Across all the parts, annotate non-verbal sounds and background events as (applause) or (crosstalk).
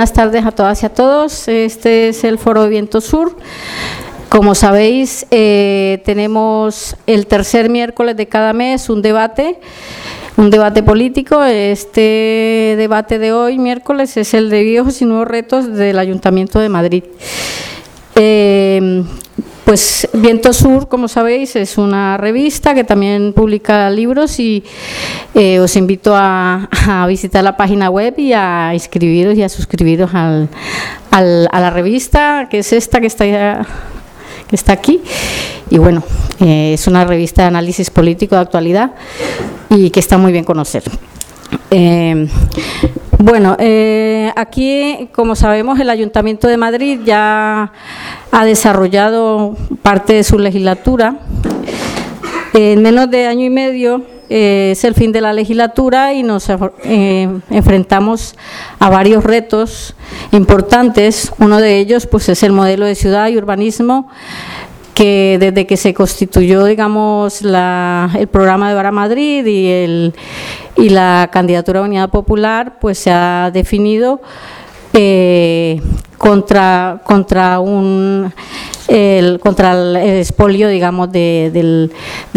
Buenas tardes a todas y a todos. Este es el Foro de Viento Sur. Como sabéis, eh, tenemos el tercer miércoles de cada mes un debate, un debate político. Este debate de hoy, miércoles, es el de viejos y nuevos retos del Ayuntamiento de Madrid. Eh, pues Viento Sur, como sabéis, es una revista que también publica libros y eh, os invito a, visitar la página web y a inscribiros y a suscribiros al, a la revista, que es esta que está, está aquí. Y bueno, eh, es una revista de análisis político de actualidad y que está muy bien conocer. Eh, bueno, eh, aquí, como sabemos, el Ayuntamiento de Madrid ya ha desarrollado parte de su legislatura. En menos de año y medio eh, es el fin de la legislatura y nos eh, enfrentamos a varios retos importantes. Uno de ellos pues, es el modelo de ciudad y urbanismo que desde que se constituyó, digamos, el programa de Vara Madrid y, el, y la candidatura de Unidad Popular, pues se ha definido eh, contra, contra un el, contra el expolio, digamos, del,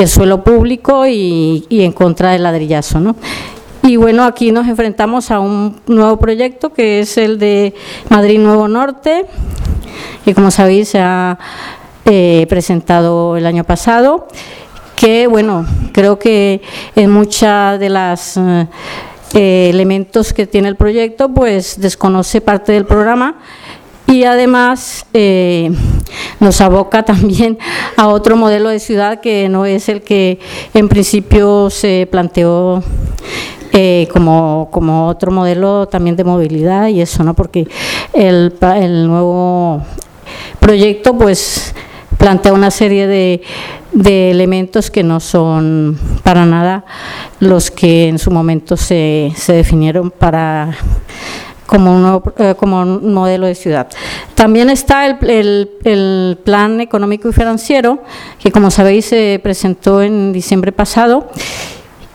suelo público y, y, en contra del ladrillazo, ¿no? Y bueno, aquí nos enfrentamos a un nuevo proyecto que es el de Madrid Nuevo Norte, que como sabéis se ha eh, presentado el año pasado, que bueno, creo que en muchas de las eh, elementos que tiene el proyecto, pues desconoce parte del programa y además eh, nos aboca también a otro modelo de ciudad que no es el que en principio se planteó como, como otro modelo también de movilidad y eso, ¿no? Porque el, el nuevo proyecto, pues plantea una serie de, elementos que no son para nada los que en su momento se, se definieron para como un, eh, como un modelo de ciudad. También está el, el, plan económico y financiero, que como sabéis se presentó en diciembre pasado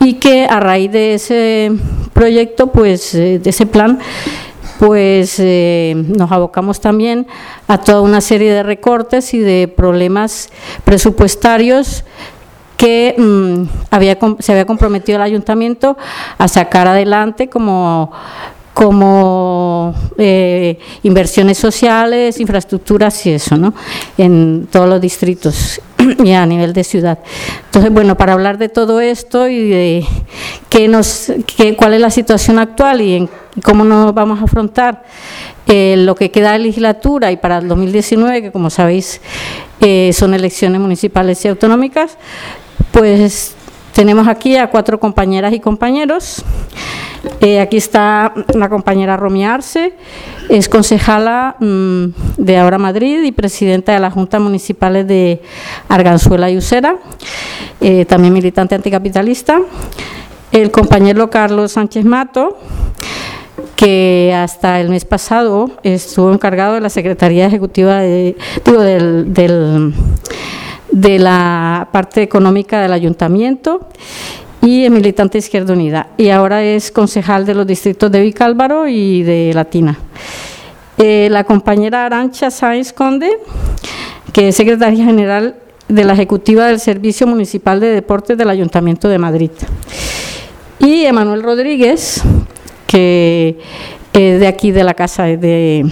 y que a raíz de ese proyecto, pues eh, de ese plan, pues eh, nos abocamos también a toda una serie de recortes y de problemas presupuestarios que mm, se había comprometido el ayuntamiento a sacar adelante como como eh, inversiones sociales, infraestructuras y eso, ¿no? En todos los distritos (laughs) y a nivel de ciudad. Entonces, bueno, para hablar de todo esto y de qué nos, qué, cuál es la situación actual y en, cómo nos vamos a afrontar eh, lo que queda de legislatura y para el 2019, que como sabéis eh, son elecciones municipales y autonómicas, pues tenemos aquí a cuatro compañeras y compañeros. Eh, aquí está la compañera Romi Arce, es concejala mm, de Ahora Madrid y presidenta de la Junta Municipal de Arganzuela y Usera, eh, también militante anticapitalista. El compañero Carlos Sánchez Mato, que hasta el mes pasado estuvo encargado de la Secretaría Ejecutiva de, de la parte económica del ayuntamiento y es militante Izquierda Unida. Y ahora es concejal de los distritos de Vicálvaro y de Latina. Eh, la compañera Arancha Sáenz Conde, que es secretaria general de la Ejecutiva del Servicio Municipal de Deportes del Ayuntamiento de Madrid. Y Emanuel Rodríguez, que es de aquí de la Casa de, de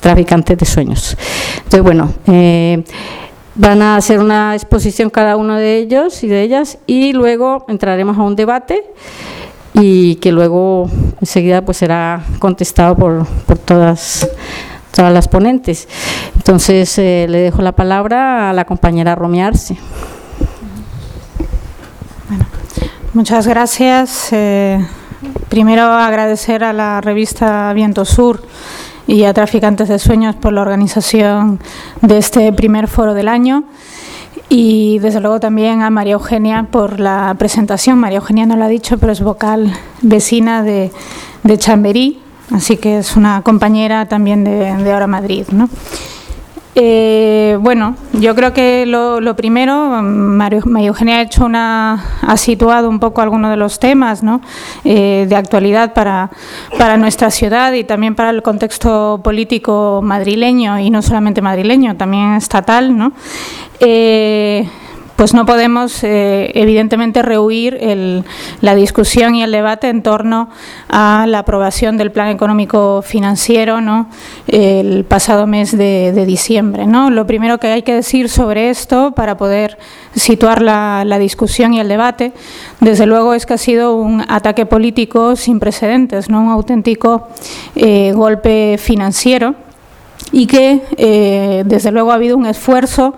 Traficantes de Sueños. Entonces, bueno, eh, Van a hacer una exposición cada uno de ellos y de ellas y luego entraremos a un debate y que luego enseguida pues será contestado por, por todas todas las ponentes. Entonces eh, le dejo la palabra a la compañera Romearse. Bueno, muchas gracias. Eh, primero agradecer a la revista Viento Sur y a Traficantes de Sueños por la organización de este primer foro del año y desde luego también a María Eugenia por la presentación. María Eugenia no lo ha dicho, pero es vocal vecina de, Chamberí, así que es una compañera también de, Ahora Madrid. Eh, bueno, yo creo que lo, primero, María, Eugenia ha hecho una, ha situado un poco algunos de los temas eh, de actualidad para, para nuestra ciudad y también para el contexto político madrileño y no solamente madrileño, también estatal, ¿no? Eh, pues no podemos, eh, evidentemente, rehuir la discusión y el debate en torno a la aprobación del Plan Económico Financiero ¿no? el pasado mes de, diciembre. ¿no? Lo primero que hay que decir sobre esto, para poder situar la, discusión y el debate, desde luego es que ha sido un ataque político sin precedentes, ¿no? un auténtico eh, golpe financiero y que, eh, desde luego, ha habido un esfuerzo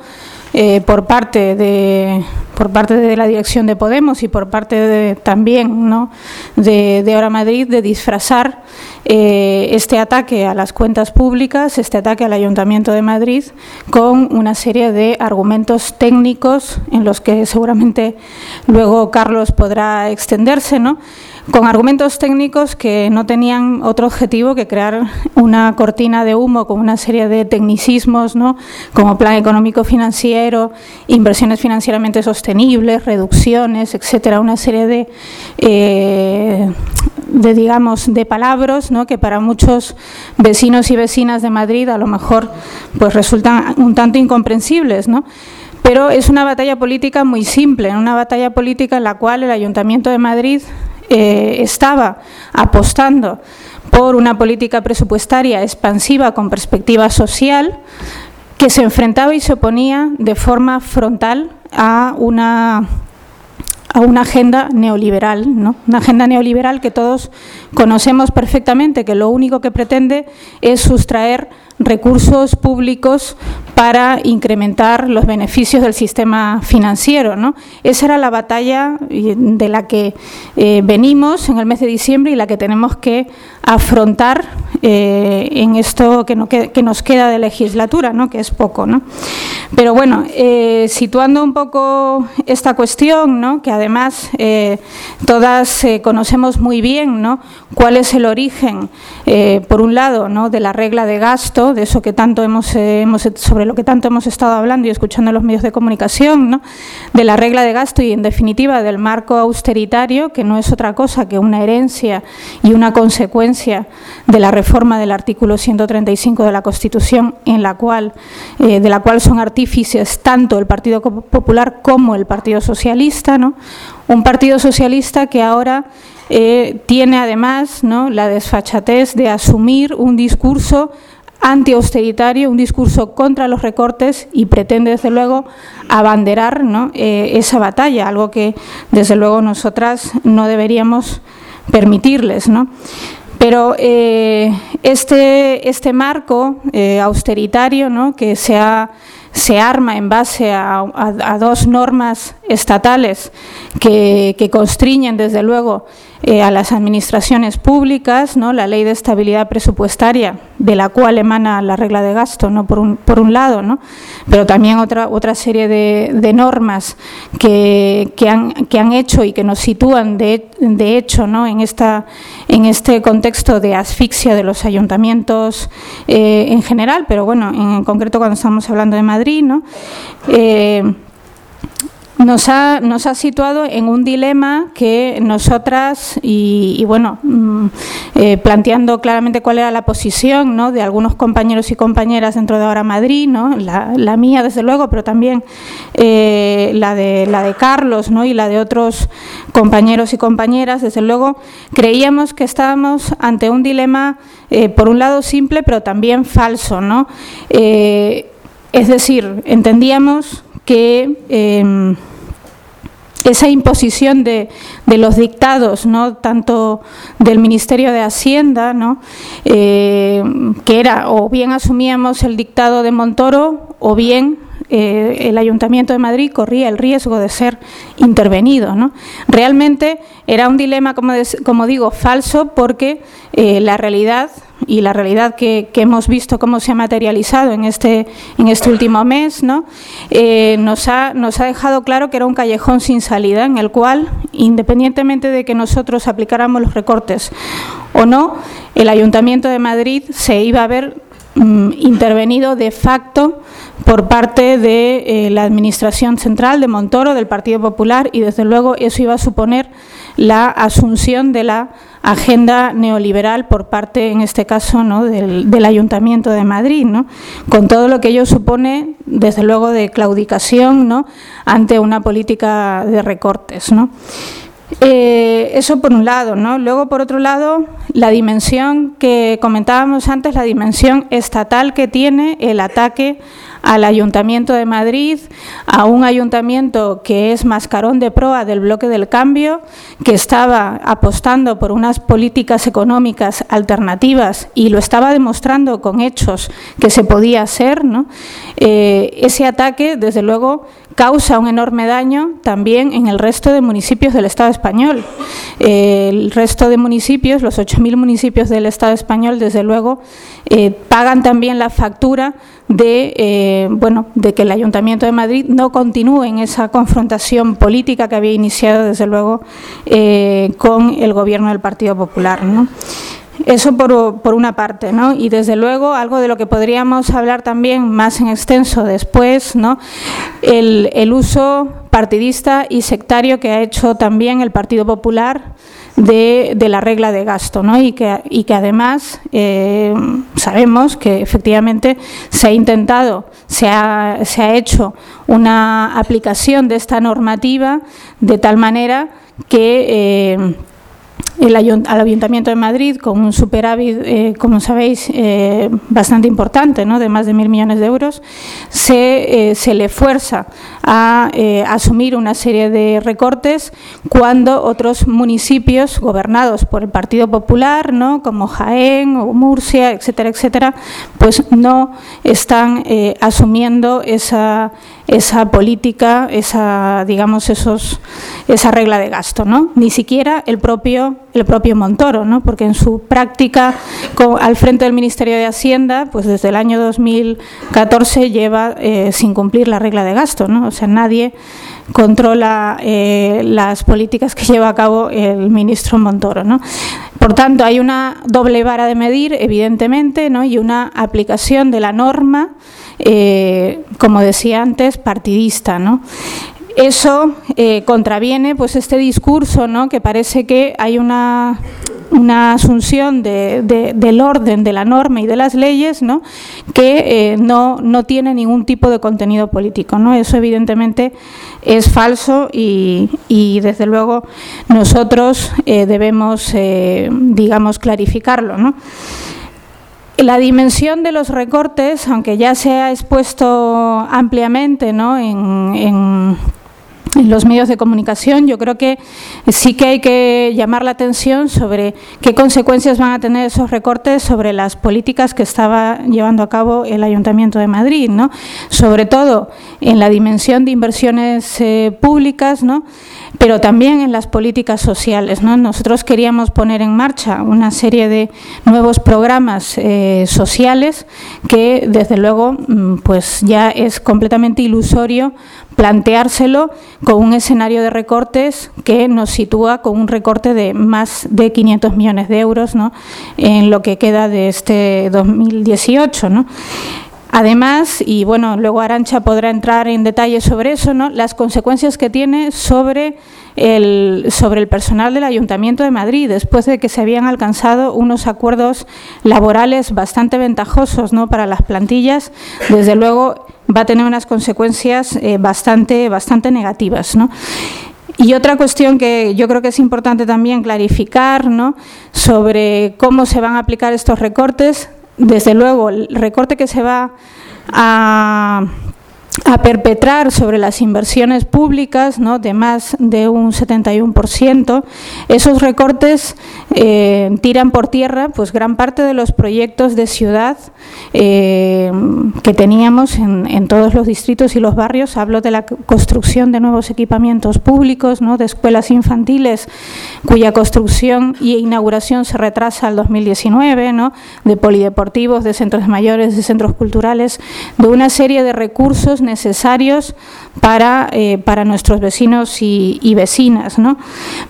eh, por parte de por parte de la dirección de Podemos y por parte de, también ¿no? de, de Ahora Madrid de disfrazar eh, este ataque a las cuentas públicas, este ataque al Ayuntamiento de Madrid, con una serie de argumentos técnicos en los que seguramente luego Carlos podrá extenderse, ¿no? Con argumentos técnicos que no tenían otro objetivo que crear una cortina de humo con una serie de tecnicismos, ¿no? como plan económico financiero, inversiones financieramente sostenibles, reducciones, etcétera, una serie de, eh, de digamos, de palabras ¿no? que para muchos vecinos y vecinas de Madrid a lo mejor pues resultan un tanto incomprensibles, ¿no? Pero es una batalla política muy simple, una batalla política en la cual el Ayuntamiento de Madrid eh, estaba apostando por una política presupuestaria expansiva con perspectiva social que se enfrentaba y se oponía de forma frontal a una a una agenda neoliberal, ¿no? Una agenda neoliberal que todos conocemos perfectamente, que lo único que pretende es sustraer recursos públicos para incrementar los beneficios del sistema financiero. ¿no? Esa era la batalla de la que eh, venimos en el mes de diciembre y la que tenemos que afrontar eh, en esto que, nos queda de legislatura, ¿no? que es poco. ¿no? Pero bueno, eh, situando un poco esta cuestión, ¿no? que además todas conocemos muy bien ¿no? cuál es el origen, por un lado, ¿no? de la regla de gasto, de eso que tanto hemos, eh, hemos, sobre lo que tanto hemos estado hablando y escuchando en los medios de comunicación, ¿no? de la regla de gasto y, en definitiva, del marco austeritario, que no es otra cosa que una herencia y una consecuencia de la reforma del artículo 135 de la Constitución, en la cual, eh, de la cual son artífices tanto el Partido Popular como el Partido Socialista, ¿no? un Partido Socialista que ahora eh, tiene además la desfachatez de asumir un discurso anti-austeritario, un discurso contra los recortes y pretende, desde luego, abanderar eh, esa batalla, algo que, desde luego, nosotras no deberíamos permitirles. Pero eh, este, este marco austeritario que se, se arma en base a, dos normas estatales que, que constriñen, desde luego, eh, a las administraciones públicas, ¿no? la ley de estabilidad presupuestaria, de la cual emana la regla de gasto, ¿no? por, un, por un lado, pero también otra, otra serie de, normas que, han, que han hecho y que nos sitúan de, de hecho ¿no? en, esta, en este contexto de asfixia de los ayuntamientos eh, en general, pero bueno, en concreto cuando estamos hablando de Madrid, ¿no? Eh, nos ha, nos ha situado en un dilema que nosotras, y, bueno, mm, eh, planteando claramente cuál era la posición ¿no? de algunos compañeros y compañeras dentro de Ahora Madrid, ¿no? la, mía desde luego, pero también eh, la, de, la de Carlos ¿no? y la de otros compañeros y compañeras, desde luego, creíamos que estábamos ante un dilema, eh, por un lado simple, pero también falso. ¿no? es decir, entendíamos que em, esa imposición de, de, los dictados, ¿no? tanto del Ministerio de Hacienda, ¿no? Eh, que era o bien asumíamos el dictado de Montoro o bien eh, el Ayuntamiento de Madrid corría el riesgo de ser intervenido. ¿no? Realmente era un dilema, como, digo, falso porque eh, la realidad y la realidad que, hemos visto cómo se ha materializado en este, este último mes, ¿no? Eh, nos ha dejado claro que era un callejón sin salida en el cual, independientemente de que nosotros aplicáramos los recortes o no, el Ayuntamiento de Madrid se iba a ver mm, intervenido de facto por parte de eh, la Administración Central de Montoro, del Partido Popular, y desde luego eso iba a suponer la asunción de la agenda neoliberal por parte, en este caso, ¿no? del, Ayuntamiento de Madrid, ¿no? con todo lo que ello supone, desde luego, de claudicación ¿no? ante una política de recortes. ¿no? Eh, eso por un lado, ¿no? Luego, por otro lado, la dimensión que comentábamos antes, la dimensión estatal que tiene el ataque al Ayuntamiento de Madrid, a un ayuntamiento que es mascarón de proa del bloque del cambio, que estaba apostando por unas políticas económicas alternativas y lo estaba demostrando con hechos que se podía hacer. ¿no? Eh, ese ataque, desde luego, causa un enorme daño también en el resto de municipios del Estado español. Eh, el resto de municipios, los 8.000 municipios del Estado español, desde luego, eh, pagan también la factura de, eh, bueno, de que el Ayuntamiento de Madrid no continúe en esa confrontación política que había iniciado, desde luego, eh, con el gobierno del Partido Popular. Eso por, por, una parte, ¿no? Y desde luego algo de lo que podríamos hablar también más en extenso después, ¿no? El, el uso partidista y sectario que ha hecho también el Partido Popular de, la regla de gasto, ¿no? y, que, y que además eh, sabemos que efectivamente se ha intentado, se ha, se ha hecho una aplicación de esta normativa de tal manera que eh, el al Ayuntamiento de Madrid con un superávit, eh, como sabéis, eh, bastante importante, ¿no? de más de mil millones de euros, se, eh, se le fuerza a asumir una serie de recortes cuando otros municipios gobernados por el Partido Popular, ¿no? como Jaén o Murcia, etcétera, etcétera, pues no están asumiendo esa esa política, esa, digamos, esos, esa regla de gasto, ¿no? Ni siquiera el propio, el propio Montoro, ¿no? Porque en su práctica al frente del Ministerio de Hacienda, pues desde el año 2014 lleva eh, sin cumplir la regla de gasto, ¿no? O sea, nadie controla eh, las políticas que lleva a cabo el ministro Montoro, ¿no? Por tanto, hay una doble vara de medir, evidentemente, ¿no? y una aplicación de la norma eh, como decía antes, partidista, ¿no? Eso eh, contraviene pues este discurso ¿no? que parece que hay una, una asunción del orden, de la norma y de las leyes ¿no? que eh, no, no, tiene ningún tipo de contenido político. ¿no? Eso evidentemente es falso y, y desde luego nosotros debemos, digamos, clarificarlo. ¿no? La dimensión de los recortes, aunque ya se ha expuesto ampliamente ¿no? en, los medios de comunicación, yo creo que sí que hay que llamar la atención sobre qué consecuencias van a tener esos recortes sobre las políticas que estaba llevando a cabo el Ayuntamiento de Madrid, ¿no? Sobre todo en la dimensión de inversiones eh, públicas, ¿no? pero también en las políticas sociales. ¿no? Nosotros queríamos poner en marcha una serie de nuevos programas eh, sociales que, desde luego, mm, pues ya es completamente ilusorio planteárselo con un escenario de recortes que nos sitúa con un recorte de más de 500 millones de euros ¿no? en lo que queda de este 2018. ¿no? Además, y bueno, luego Arancha podrá entrar en detalle sobre eso, ¿no? las consecuencias que tiene sobre el, sobre el personal del Ayuntamiento de Madrid, después de que se habían alcanzado unos acuerdos laborales bastante ventajosos ¿no? para las plantillas, desde luego va a tener unas consecuencias eh, bastante, bastante negativas. ¿no? Y otra cuestión que yo creo que es importante también clarificar ¿no? sobre cómo se van a aplicar estos recortes desde luego, el recorte que se va a a perpetrar sobre las inversiones públicas ¿no? de más de un 71%. Esos recortes eh, tiran por tierra pues gran parte de los proyectos de ciudad eh, que teníamos en, todos los distritos y los barrios. Hablo de la construcción de nuevos equipamientos públicos, ¿no? de escuelas infantiles cuya construcción y inauguración se retrasa al 2019, ¿no? de polideportivos, de centros mayores, de centros culturales, de una serie de recursos necesarios necesarios para, eh, para nuestros vecinos y, vecinas, ¿no?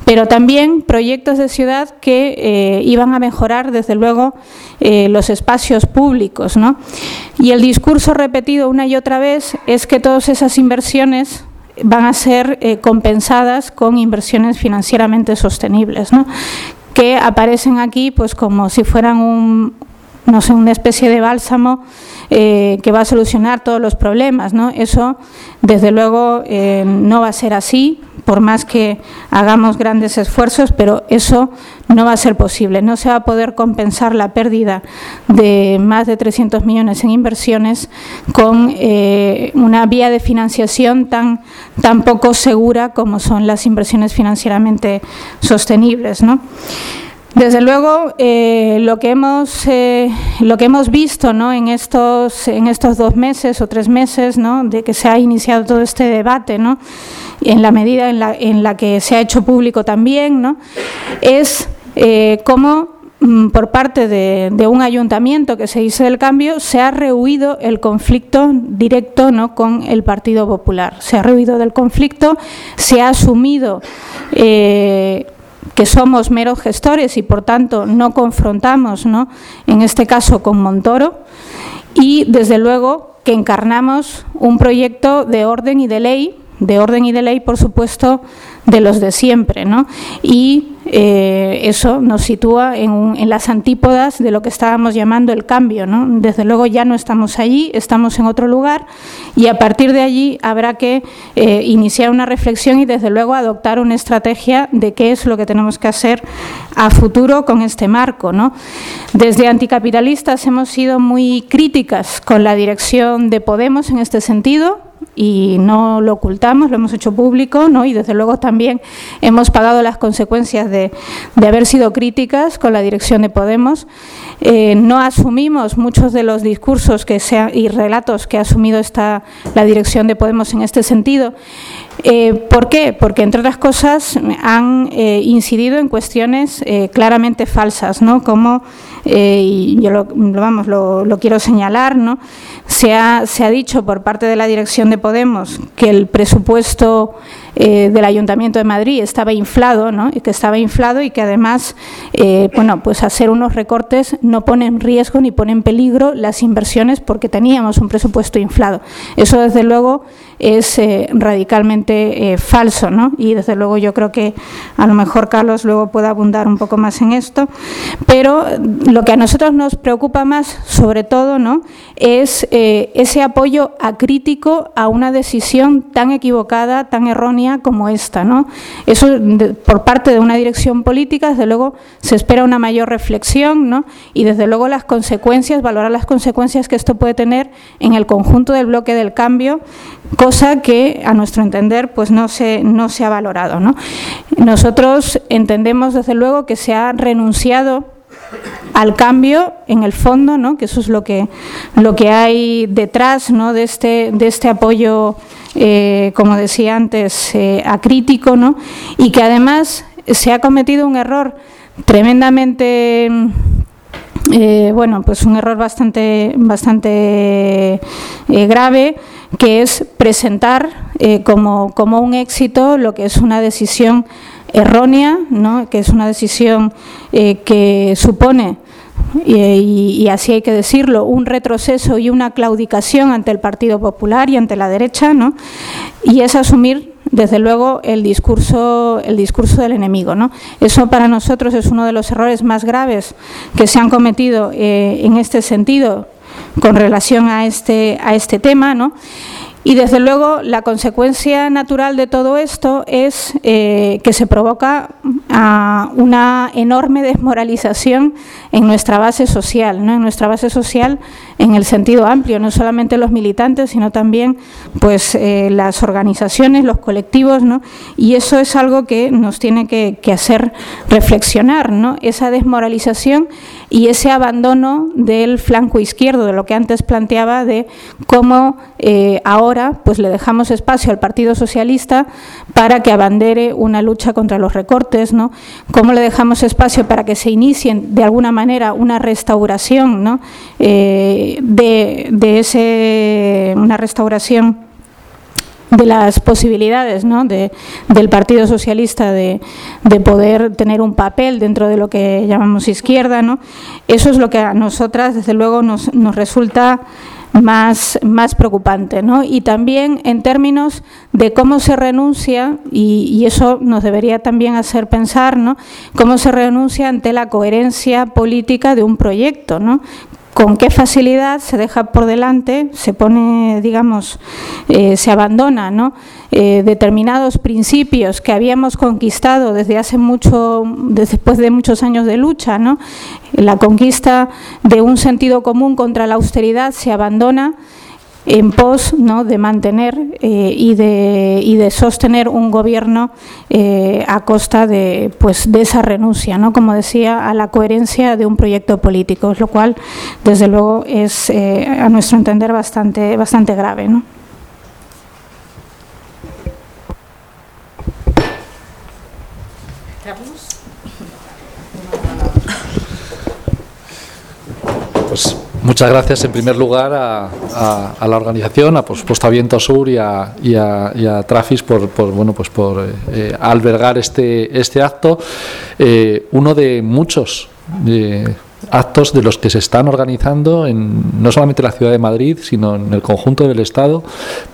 pero también proyectos de ciudad que eh, iban a mejorar, desde luego, eh, los espacios públicos. ¿no? Y el discurso repetido una y otra vez es que todas esas inversiones van a ser compensadas con inversiones financieramente sostenibles, ¿no? que aparecen aquí pues como si fueran un, no sé, una especie de bálsamo eh, que va a solucionar todos los problemas. ¿no? Eso, desde luego, eh, no va a ser así, por más que hagamos grandes esfuerzos, pero eso no va a ser posible. No se va a poder compensar la pérdida de más de 300 millones en inversiones con eh, una vía de financiación tan, tan poco segura como son las inversiones financieramente sostenibles. ¿no? Desde luego, eh, lo, que hemos, eh, lo que hemos visto ¿no? en, estos, en estos dos meses o tres meses de que se ha iniciado todo este debate, ¿no? en la medida en la, en la que se ha hecho público también, ¿no? es eh, cómo mm, por parte de, un ayuntamiento que se hizo del cambio, se ha rehuido el conflicto directo ¿no? con el Partido Popular. Se ha rehuido del conflicto, se ha asumido eh, que somos meros gestores y por tanto no confrontamos, ¿no? en este caso con Montoro, y desde luego que encarnamos un proyecto de orden y de ley, de orden y de ley, por supuesto, de los de siempre, ¿no? Y eh, eso nos sitúa en, las antípodas de lo que estábamos llamando el cambio, ¿no? Desde luego ya no estamos allí, estamos en otro lugar y a partir de allí habrá que eh, iniciar una reflexión y desde luego adoptar una estrategia de qué es lo que tenemos que hacer a futuro con este marco, ¿no? Desde anticapitalistas hemos sido muy críticas con la dirección de Podemos en este sentido, y no lo ocultamos, lo hemos hecho público ¿no? y desde luego también hemos pagado las consecuencias de, de haber sido críticas con la dirección de Podemos. Eh, no asumimos muchos de los discursos que sea, y relatos que ha asumido esta, la dirección de Podemos en este sentido. Eh, ¿Por qué? Porque, entre otras cosas, han eh, incidido en cuestiones claramente falsas, ¿no? como, y yo lo, vamos, lo, lo quiero señalar, ¿no? Se ha, se ha dicho por parte de la dirección de Podemos que el presupuesto eh, del Ayuntamiento de Madrid estaba inflado, ¿no? Y que estaba inflado y que además, eh, bueno, pues hacer unos recortes no pone en riesgo ni pone en peligro las inversiones porque teníamos un presupuesto inflado. Eso, desde luego, es eh, radicalmente falso, ¿no? Y desde luego yo creo que a lo mejor Carlos luego puede abundar un poco más en esto, pero lo que a nosotros nos preocupa más, sobre todo, ¿no? Es ese apoyo acrítico a una decisión tan equivocada, tan errónea como esta. ¿no? Eso por parte de una dirección política, desde luego se espera una mayor reflexión ¿no? y desde luego las consecuencias, valorar las consecuencias que esto puede tener en el conjunto del bloque del cambio, cosa que a nuestro entender pues no se, no se ha valorado. ¿no? Nosotros entendemos desde luego que se ha renunciado al cambio en el fondo, ¿no? que eso es lo que, lo que hay detrás ¿no? de, este, de este apoyo eh, como decía antes, eh, acrítico, ¿no? y que además se ha cometido un error tremendamente eh, bueno, pues un error bastante, bastante grave, que es presentar como, como, un éxito lo que es una decisión errónea, ¿no? que es una decisión que supone y, así hay que decirlo, un retroceso y una claudicación ante el Partido Popular y ante la derecha, ¿no? Y es asumir desde luego el discurso el discurso del enemigo no eso para nosotros es uno de los errores más graves que se han cometido eh, en este sentido con relación a este a este tema no y desde luego la consecuencia natural de todo esto es eh, que se provoca ah, una enorme desmoralización en nuestra base social, ¿no? en nuestra base social en el sentido amplio, no solamente los militantes, sino también pues, eh, las organizaciones, los colectivos, ¿no? y eso es algo que nos tiene que, hacer reflexionar, ¿no? esa desmoralización y ese abandono del flanco izquierdo, de lo que antes planteaba, de cómo eh, ahora pues le dejamos espacio al Partido Socialista para que abandere una lucha contra los recortes, ¿no? cómo le dejamos espacio para que se inicien de alguna manera una restauración ¿no? Eh, de, ese, una restauración de las posibilidades ¿no? de, del Partido Socialista de, de, poder tener un papel dentro de lo que llamamos izquierda. ¿no? Eso es lo que a nosotras, desde luego, nos, nos resulta más, más preocupante. ¿no? Y también en términos de cómo se renuncia, y, y, eso nos debería también hacer pensar, ¿no? cómo se renuncia ante la coherencia política de un proyecto, ¿no? Con qué facilidad se deja por delante, se pone, digamos, eh, se abandona, ¿no? Eh, determinados principios que habíamos conquistado desde hace mucho, después de muchos años de lucha, ¿no? La conquista de un sentido común contra la austeridad se abandona en pos ¿no? de mantener eh, y, de, y de sostener un gobierno eh, a costa de, pues, de esa renuncia, ¿no? como decía, a la coherencia de un proyecto político, lo cual, desde luego, es, eh, a nuestro entender, bastante, bastante grave. ¿no? Pues Muchas gracias en primer lugar a, la organización, a por supuesto a Viento Sur y a, Trafis por, bueno pues por eh, eh, albergar este este acto, eh, uno de muchos actos de los que se están organizando en no solamente la ciudad de Madrid, sino en el conjunto del Estado,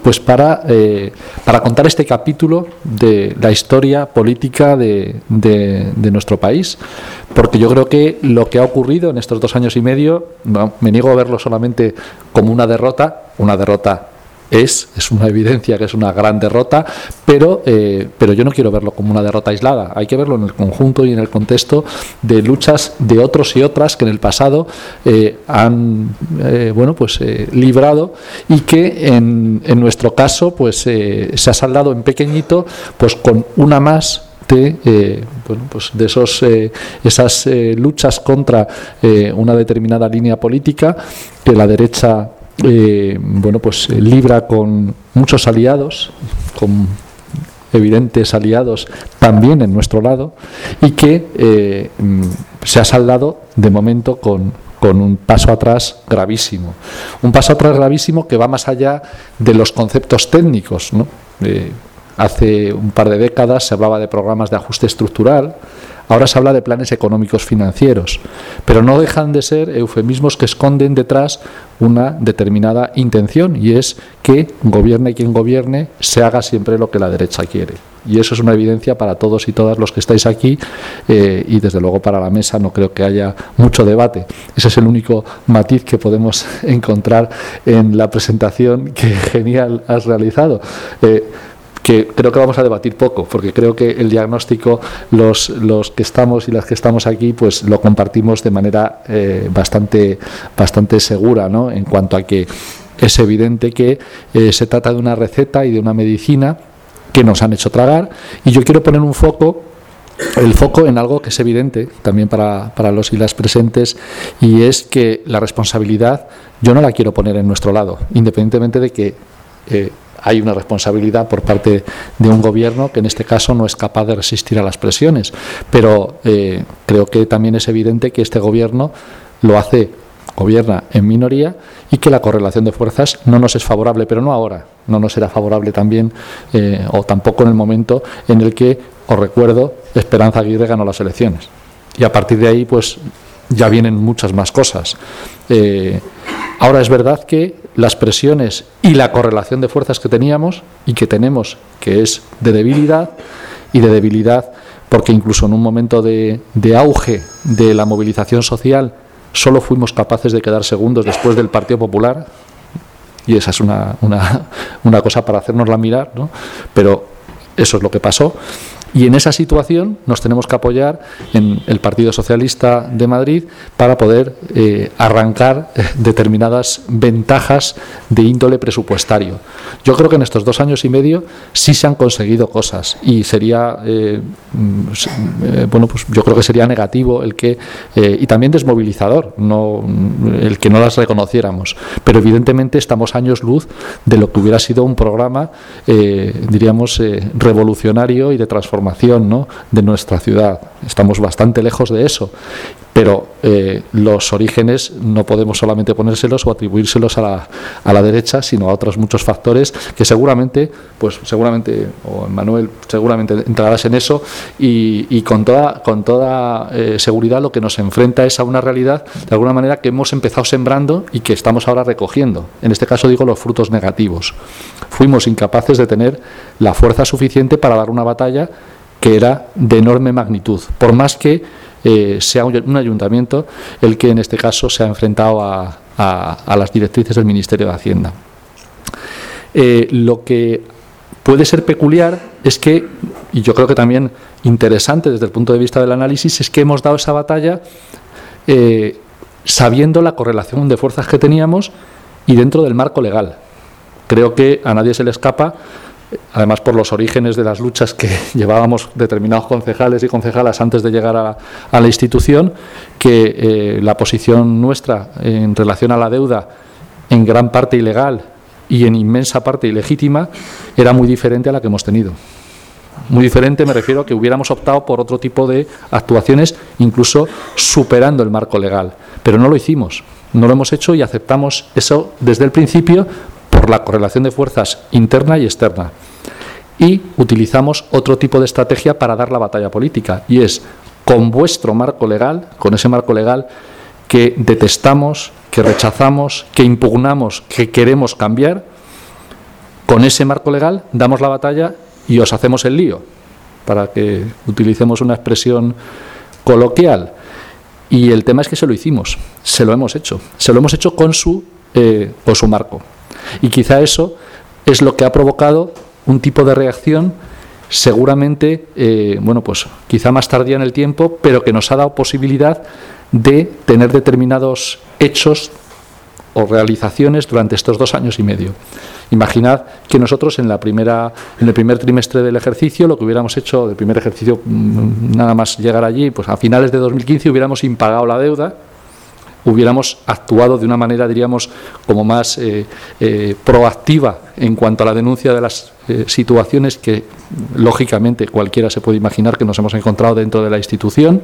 pues para, eh, para contar este capítulo de la historia política de, de, nuestro país. Porque yo creo que lo que ha ocurrido en estos dos años y medio, me niego a verlo solamente como una derrota, una derrota es, es una evidencia que es una gran derrota, pero, eh, pero yo no quiero verlo como una derrota aislada, hay que verlo en el conjunto y en el contexto de luchas de otros y otras que en el pasado eh, han eh, bueno, pues, librado y que en, en nuestro caso pues, se ha saldado en pequeñito pues, con una más de, bueno, pues de esos, esas luchas contra una determinada línea política que la derecha eh, bueno, pues eh, libra con muchos aliados, con evidentes aliados también en nuestro lado, y que eh, mm, se ha saldado de momento con, con un paso atrás gravísimo. Un paso atrás gravísimo que va más allá de los conceptos técnicos. hace un par de décadas se hablaba de programas de ajuste estructural, Ahora se habla de planes económicos financieros, pero no dejan de ser eufemismos que esconden detrás una determinada intención y es que gobierne quien gobierne se haga siempre lo que la derecha quiere. Y eso es una evidencia para todos y todas los que estáis aquí eh, y desde luego para la mesa no creo que haya mucho debate. Ese es el único matiz que podemos (laughs) encontrar en la presentación que (laughs) genial has realizado. Eh, que creo que vamos a debatir poco, porque creo que el diagnóstico, los, los que estamos y las que estamos aquí, pues lo compartimos de manera eh, bastante, bastante segura, ¿no? En cuanto a que es evidente que eh, se trata de una receta y de una medicina que nos han hecho tragar, y yo quiero poner un foco el foco en algo que es evidente también para, para, los y las presentes y es que la responsabilidad yo no la quiero poner en nuestro lado, independientemente de que eh, hay una responsabilidad por parte de un gobierno que en este caso no es capaz de resistir a las presiones. Pero eh, creo que también es evidente que este gobierno lo hace, gobierna en minoría y que la correlación de fuerzas no nos es favorable, pero no ahora, no nos será favorable también eh, o tampoco en el momento en el que, os recuerdo, Esperanza Aguirre ganó las elecciones. Y a partir de ahí, pues ya vienen muchas más cosas. Eh, ahora es verdad que las presiones y la correlación de fuerzas que teníamos y que tenemos, que es de debilidad y de debilidad porque incluso en un momento de, auge de la movilización social solo fuimos capaces de quedar segundos después del Partido Popular y esa es una, una, una cosa para hacernosla mirar, ¿no? pero eso es lo que pasó y en esa situación nos tenemos que apoyar en el Partido Socialista de Madrid para poder eh, arrancar eh, determinadas ventajas de índole presupuestario. Yo creo que en estos dos años y medio sí se han conseguido cosas y sería, eh, mm, bueno, pues yo creo que sería negativo el que, y también desmovilizador, no, el que no las reconociéramos. Pero evidentemente estamos años luz de lo que hubiera sido un programa, diríamos, revolucionario y de transformación de nuestra ciudad. Estamos bastante lejos de eso. Pero eh, los orígenes no podemos solamente ponérselos o atribuírselos a la, a la, derecha, sino a otros muchos factores que seguramente, pues seguramente, o Manuel seguramente entrarás en eso, y, con toda, con toda eh, seguridad lo que nos enfrenta es a una realidad, de alguna manera, que hemos empezado sembrando y que estamos ahora recogiendo. En este caso digo los frutos negativos. Fuimos incapaces de tener la fuerza suficiente para dar una batalla que era de enorme magnitud, por más que eh, sea un, ayuntamiento el que en este caso se ha enfrentado a, las directrices del Ministerio de Hacienda. Eh, lo que puede ser peculiar es que, y yo creo que también interesante desde el punto de vista del análisis, es que hemos dado esa batalla eh, sabiendo la correlación de fuerzas que teníamos y dentro del marco legal. Creo que a nadie se le escapa además por los orígenes de las luchas que (laughs) llevábamos determinados concejales y concejalas antes de llegar a, la institución, que eh, la posición nuestra en relación a la deuda, en gran parte ilegal y en inmensa parte ilegítima, era muy diferente a la que hemos tenido. Muy diferente me refiero a que hubiéramos optado por otro tipo de actuaciones, incluso superando el marco legal. Pero no lo hicimos, no lo hemos hecho y aceptamos eso desde el principio por la correlación de fuerzas interna y externa. Y utilizamos otro tipo de estrategia para dar la batalla política, y es con vuestro marco legal, con ese marco legal que detestamos, que rechazamos, que impugnamos, que queremos cambiar, con ese marco legal damos la batalla y os hacemos el lío, para que utilicemos una expresión coloquial. Y el tema es que se lo hicimos, se lo hemos hecho, se lo hemos hecho con su, eh, con su marco. Y quizá eso es lo que ha provocado un tipo de reacción seguramente, eh, bueno, pues quizá más tardía en el tiempo, pero que nos ha dado posibilidad de tener determinados hechos o realizaciones durante estos dos años y medio. Imaginad que nosotros en la primera, en el primer trimestre del ejercicio, lo que hubiéramos hecho del primer ejercicio, mm, nada más llegar allí, pues a finales de 2015 hubiéramos impagado la deuda, hubiéramos actuado de una manera, diríamos, como más eh, eh, proactiva en cuanto a la denuncia de las eh, situaciones que, lógicamente, cualquiera se puede imaginar que nos hemos encontrado dentro de la institución.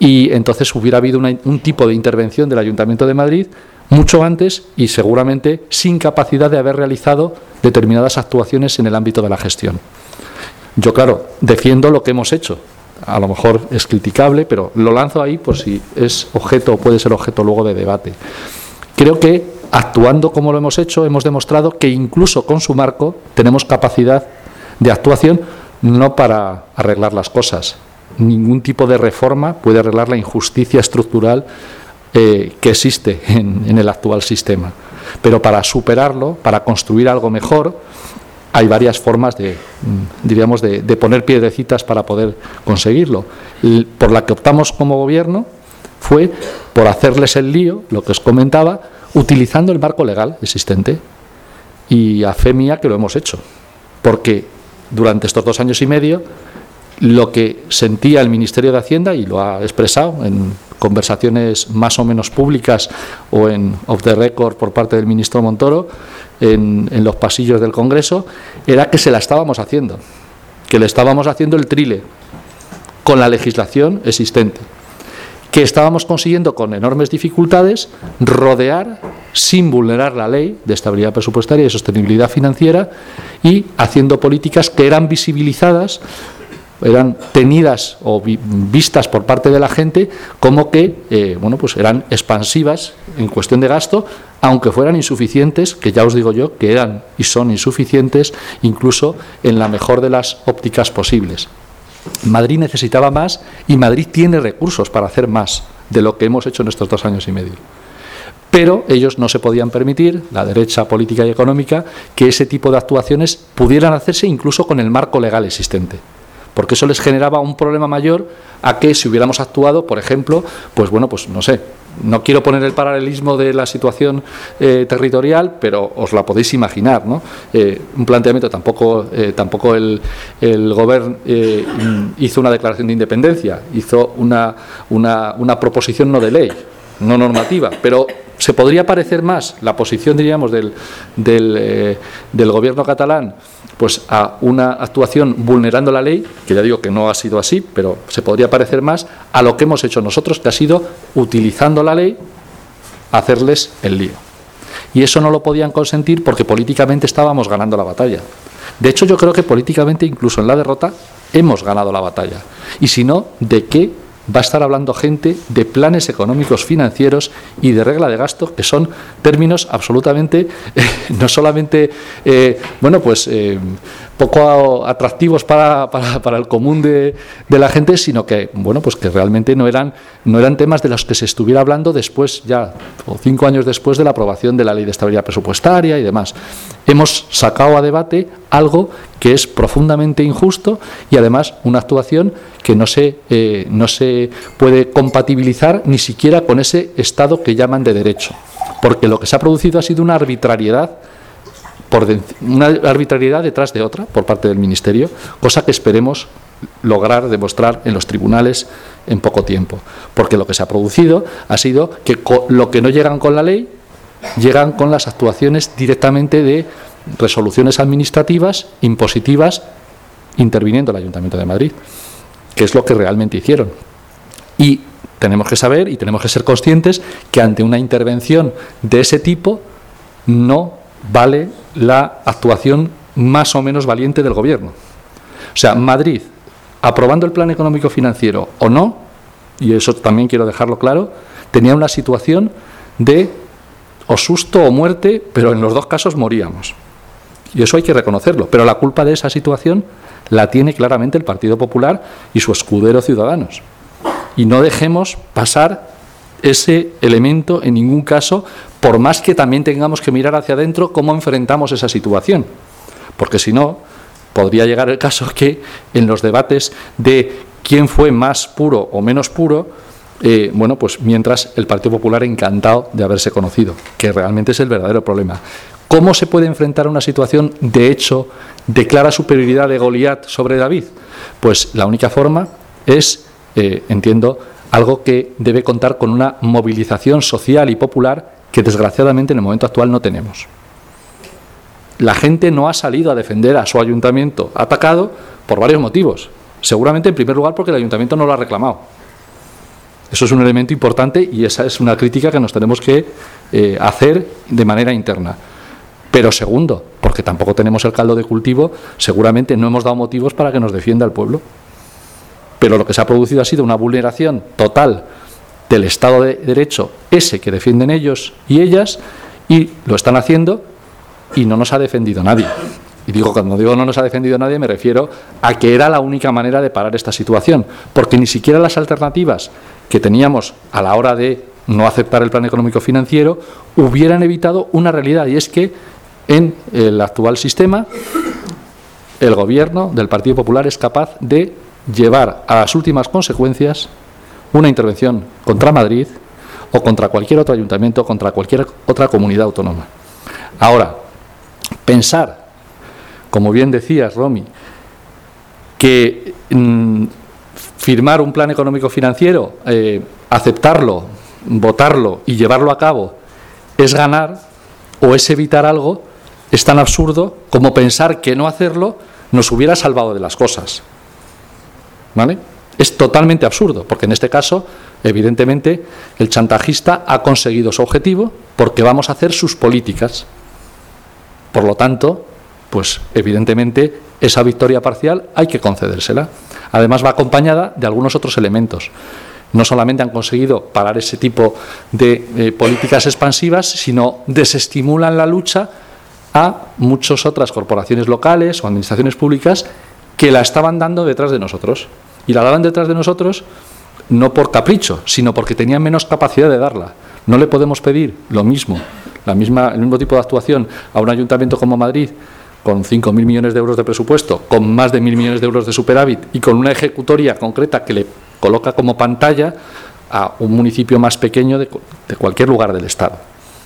Y entonces hubiera habido un tipo de intervención del Ayuntamiento de Madrid mucho antes y seguramente sin capacidad de haber realizado determinadas actuaciones en el ámbito de la gestión. Yo, claro, defiendo lo que hemos hecho, a lo mejor es criticable, pero lo lanzo ahí por si es objeto o puede ser objeto luego de debate. Creo que actuando como lo hemos hecho, hemos demostrado que incluso con su marco tenemos capacidad de actuación no para arreglar las cosas. Ningún tipo de reforma puede arreglar la injusticia estructural eh, que existe en el actual sistema. Pero para superarlo, para construir algo mejor, hay varias formas de, mm, diríamos, de, poner piedrecitas para poder conseguirlo. por la que optamos como gobierno fue por hacerles el lío, lo que os comentaba, utilizando el marco legal existente. Y a fe mía que lo hemos hecho, porque durante estos dos años y medio lo que sentía el Ministerio de Hacienda, y lo ha expresado en conversaciones más o menos públicas o en off the record por parte del ministro Montoro, en, los pasillos del Congreso era que se la estábamos haciendo, que le estábamos haciendo el trile con la legislación existente, que estábamos consiguiendo con enormes dificultades rodear sin vulnerar la ley de estabilidad presupuestaria y sostenibilidad financiera y haciendo políticas que eran visibilizadas eran tenidas o vistas por parte de la gente como que eh, bueno pues eran expansivas en cuestión de gasto aunque fueran insuficientes que ya os digo yo que eran y son insuficientes incluso en la mejor de las ópticas posibles. Madrid necesitaba más y Madrid tiene recursos para hacer más de lo que hemos hecho en estos dos años y medio. Pero ellos no se podían permitir, la derecha política y económica, que ese tipo de actuaciones pudieran hacerse incluso con el marco legal existente porque eso les generaba un problema mayor a que si hubiéramos actuado, por ejemplo, pues bueno, pues no sé, no quiero poner el paralelismo de la situación eh, territorial, pero os la podéis imaginar, ¿no? Eh, un planteamiento tampoco, eh, tampoco el, gobierno hizo una declaración de independencia, hizo una, una, proposición no de ley, no normativa, pero se podría parecer más la posición, diríamos, del, del gobierno catalán pues a una actuación vulnerando la ley, que ya digo que no ha sido así, pero se podría parecer más a lo que hemos hecho nosotros, que ha sido utilizando la ley hacerles el lío. Y eso no lo podían consentir porque políticamente estábamos ganando la batalla. De hecho, yo creo que políticamente, incluso en la derrota, hemos ganado la batalla. Y si no, ¿de qué va a estar hablando gente de planes económicos financieros y de regla de gasto, que son términos absolutamente, (laughs) no solamente, eh, bueno, pues eh, poco atractivos para, para, el común de, de, la gente, sino que, bueno, pues que realmente no eran, no eran temas de los que se estuviera hablando después, ya, o cinco años después de la aprobación de la ley de estabilidad presupuestaria y demás. Hemos sacado a debate algo que es profundamente injusto y además una actuación que no se, eh, no se puede compatibilizar ni siquiera con ese Estado que llaman de derecho. Porque lo que se ha producido ha sido una arbitrariedad una arbitrariedad detrás de otra por parte del Ministerio, cosa que esperemos lograr demostrar en los tribunales en poco tiempo. Porque lo que se ha producido ha sido que lo que no llegan con la ley, llegan con las actuaciones directamente de resoluciones administrativas, impositivas, interviniendo el Ayuntamiento de Madrid, que es lo que realmente hicieron. Y tenemos que saber y tenemos que ser conscientes que ante una intervención de ese tipo no vale la actuación más o menos valiente del Gobierno. O sea, Madrid, aprobando el plan económico financiero o no, y eso también quiero dejarlo claro, tenía una situación de o susto o muerte, pero en los dos casos moríamos. Y eso hay que reconocerlo. Pero la culpa de esa situación la tiene claramente el Partido Popular y su escudero Ciudadanos. Y no dejemos pasar ese elemento en ningún caso, por más que también tengamos que mirar hacia adentro cómo enfrentamos esa situación. Porque si no, podría llegar el caso que en los debates de quién fue más puro o menos puro, eh, bueno, pues mientras el Partido Popular encantado de haberse conocido, que realmente es el verdadero problema. ¿Cómo se puede enfrentar una situación de hecho de clara superioridad de Goliat sobre David? Pues la única forma es, eh, entiendo, algo que debe contar con una movilización social y popular que desgraciadamente en el momento actual no tenemos. La gente no ha salido a defender a su ayuntamiento atacado por varios motivos. Seguramente, en primer lugar, porque el ayuntamiento no lo ha reclamado. Eso es un elemento importante y esa es una crítica que nos tenemos que eh, hacer de manera interna. Pero segundo, porque tampoco tenemos el caldo de cultivo, seguramente no hemos dado motivos para que nos defienda el pueblo. Pero lo que se ha producido ha sido una vulneración total del Estado de Derecho, ese que defienden ellos y ellas, y lo están haciendo y no nos ha defendido nadie. Y digo, cuando digo no nos ha defendido nadie, me refiero a que era la única manera de parar esta situación, porque ni siquiera las alternativas que teníamos a la hora de no aceptar el plan económico financiero hubieran evitado una realidad, y es que en el actual sistema, el gobierno del Partido Popular es capaz de llevar a las últimas consecuencias una intervención contra Madrid o contra cualquier otro ayuntamiento, contra cualquier otra comunidad autónoma. Ahora, pensar, como bien decías, Romy, que mm, firmar un plan económico financiero, eh, aceptarlo, votarlo y llevarlo a cabo es ganar o es evitar algo es tan absurdo como pensar que no hacerlo nos hubiera salvado de las cosas. ¿Vale? Es totalmente absurdo, porque en este caso, evidentemente, el chantajista ha conseguido su objetivo porque vamos a hacer sus políticas. Por lo tanto, pues evidentemente esa victoria parcial hay que concedérsela. Además va acompañada de algunos otros elementos. No solamente han conseguido parar ese tipo de eh, políticas expansivas, sino desestimulan la lucha a muchas otras corporaciones locales o administraciones públicas que la estaban dando detrás de nosotros. Y la daban detrás de nosotros no por capricho, sino porque tenían menos capacidad de darla. No le podemos pedir lo mismo, la misma, el mismo tipo de actuación a un ayuntamiento como Madrid, con 5.000 millones de euros de presupuesto, con más de 1.000 millones de euros de superávit y con una ejecutoria concreta que le coloca como pantalla a un municipio más pequeño de cualquier lugar del Estado.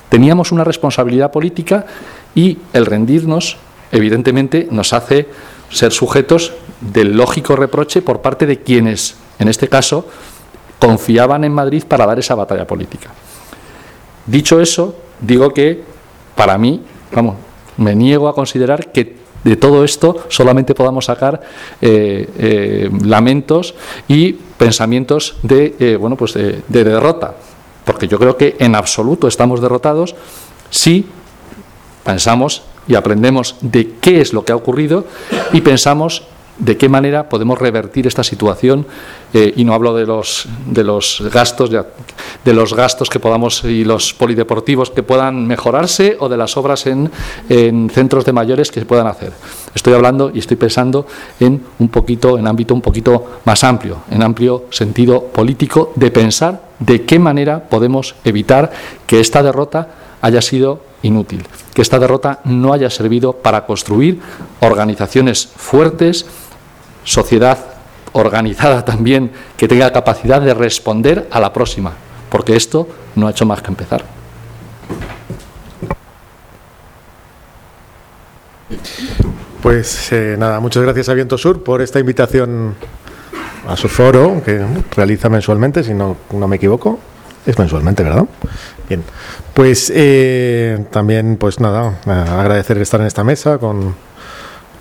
Teníamos una responsabilidad política y el rendirnos, evidentemente, nos hace ser sujetos del lógico reproche por parte de quienes, en este caso, confiaban en Madrid para dar esa batalla política. Dicho eso, digo que para mí, vamos, me niego a considerar que de todo esto solamente podamos sacar eh, eh, lamentos y pensamientos de, bueno, pues de derrota. Porque yo creo que en absoluto estamos derrotados si pensamos y aprendemos de qué es lo que ha ocurrido y pensamos de qué manera podemos revertir esta situación eh, y no hablo de los de los gastos de los gastos que podamos y los polideportivos que puedan mejorarse o de las obras en, en centros de mayores que se puedan hacer. Estoy hablando y estoy pensando en un poquito en ámbito un poquito más amplio en amplio sentido político de pensar de qué manera podemos evitar que esta derrota haya sido inútil, que esta derrota no haya servido para construir organizaciones fuertes, sociedad organizada (laughs) también, que tenga capacidad de responder a la próxima, porque esto no ha hecho más que empezar. Pues eh, nada, muchas gracias a Viento Sur por esta invitación a su foro que realiza mensualmente, si no, no me equivoco. Es mensualmente, ¿verdad? Bien. Pues eh, también, pues nada, agradecer estar en esta mesa con,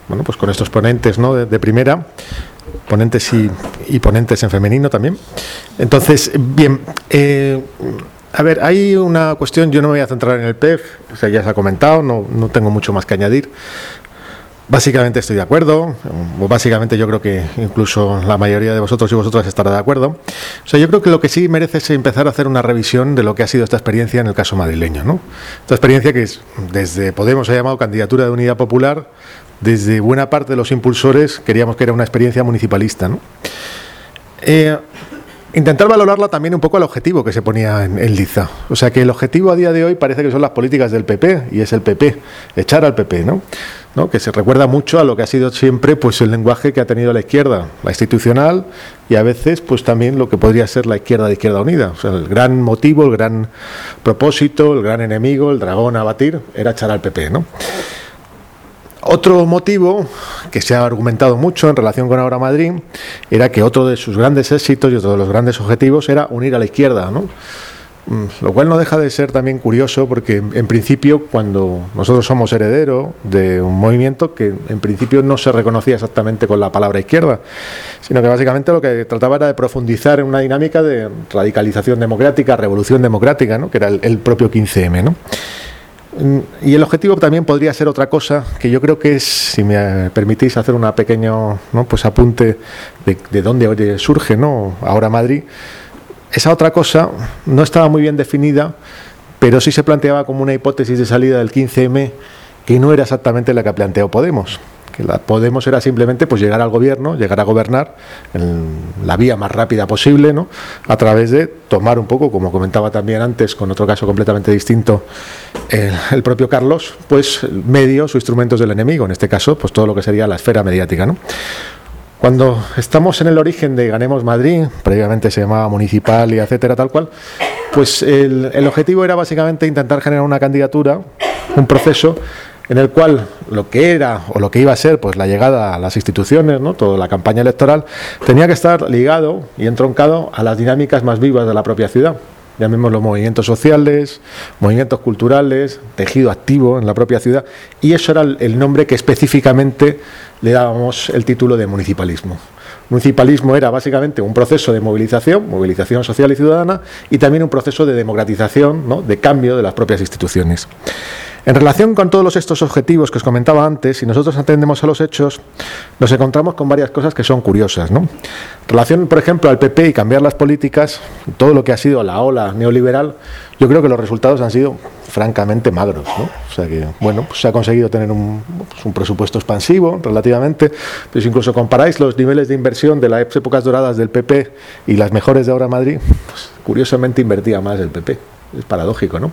bueno, pues con estos ponentes ¿no? de, primera, ponentes y, ponentes en femenino también. Entonces, bien, eh, a ver, hay una cuestión, yo no me voy a centrar en el PEF, o sea, ya se ha comentado, no, no tengo mucho más que añadir. Básicamente estoy de acuerdo, básicamente yo creo que incluso la mayoría de vosotros y vosotras estará de acuerdo. O sea, yo creo que lo que sí merece es empezar a hacer una revisión de lo que ha sido esta experiencia en el caso madrileño, ¿no? Esta experiencia que es, desde Podemos ha llamado candidatura de unidad popular, desde buena parte de los impulsores queríamos que era una experiencia municipalista, ¿no? Eh, Intentar valorarla también un poco al objetivo que se ponía en, Liza. O sea que el objetivo a día de hoy parece que son las políticas del PP, y es el PP, echar al PP, ¿no? ¿no? Que se recuerda mucho a lo que ha sido siempre pues el lenguaje que ha tenido la izquierda, la institucional, y a veces pues también lo que podría ser la izquierda de Izquierda Unida. O sea, el gran motivo, el gran propósito, el gran enemigo, el dragón a batir, era echar al PP, ¿no? Otro motivo que se ha argumentado mucho en relación con Ahora Madrid era que otro de sus grandes éxitos y otro de los grandes objetivos era unir a la izquierda, ¿no? Mm, lo cual no deja de ser también curioso porque en principio cuando nosotros somos herederos de un movimiento que en principio no se reconocía exactamente con la palabra izquierda, sino que básicamente lo que trataba era de profundizar en una dinámica de radicalización democrática, revolución democrática, ¿no? que era el, el propio 15M. ¿no? Mm, y el objetivo también podría ser otra cosa, que yo creo que es, si me permitís hacer una pequeño ¿no? pues apunte de, de dónde surge ¿no? ahora Madrid. Esa otra cosa no estaba muy bien definida, pero sí se planteaba como una hipótesis de salida del 15M que no era exactamente la que planteó Podemos que la Podemos era simplemente pues llegar al gobierno, llegar a gobernar en la vía más rápida posible, ¿no? A través de tomar un poco, como comentaba también antes, con otro caso completamente distinto, el, propio Carlos, pues medios o instrumentos del enemigo, en este caso, pues todo lo que sería la esfera mediática, ¿no? Cuando estamos en el origen de Ganemos Madrid, previamente se llamaba Municipal y etcétera, tal cual, pues el, el objetivo era básicamente intentar generar una candidatura, un proceso en el cual lo que era o lo que iba a ser pues la llegada a las instituciones, ¿no? toda la campaña electoral, tenía que estar ligado y entroncado a las dinámicas más vivas de la propia ciudad. Llamémoslo movimientos sociales, movimientos culturales, tejido activo en la propia ciudad, y eso era el nombre que específicamente le dábamos el título de municipalismo. Municipalismo era básicamente un proceso de movilización, movilización social y ciudadana, y también un proceso de democratización, ¿no? de cambio de las propias instituciones. En relación con todos estos objetivos que os comentaba antes, si nosotros atendemos a los hechos, nos encontramos con varias cosas que son curiosas. ¿no? En relación, por ejemplo, al PP y cambiar las políticas, todo lo que ha sido la ola neoliberal, yo creo que los resultados han sido francamente magros. ¿no? O sea que, bueno, pues se ha conseguido tener un, pues presupuesto expansivo relativamente, si incluso comparáis los niveles de inversión de las épocas doradas del PP y las mejores de ahora Madrid, pues curiosamente invertía más el PP es paradójico, ¿no?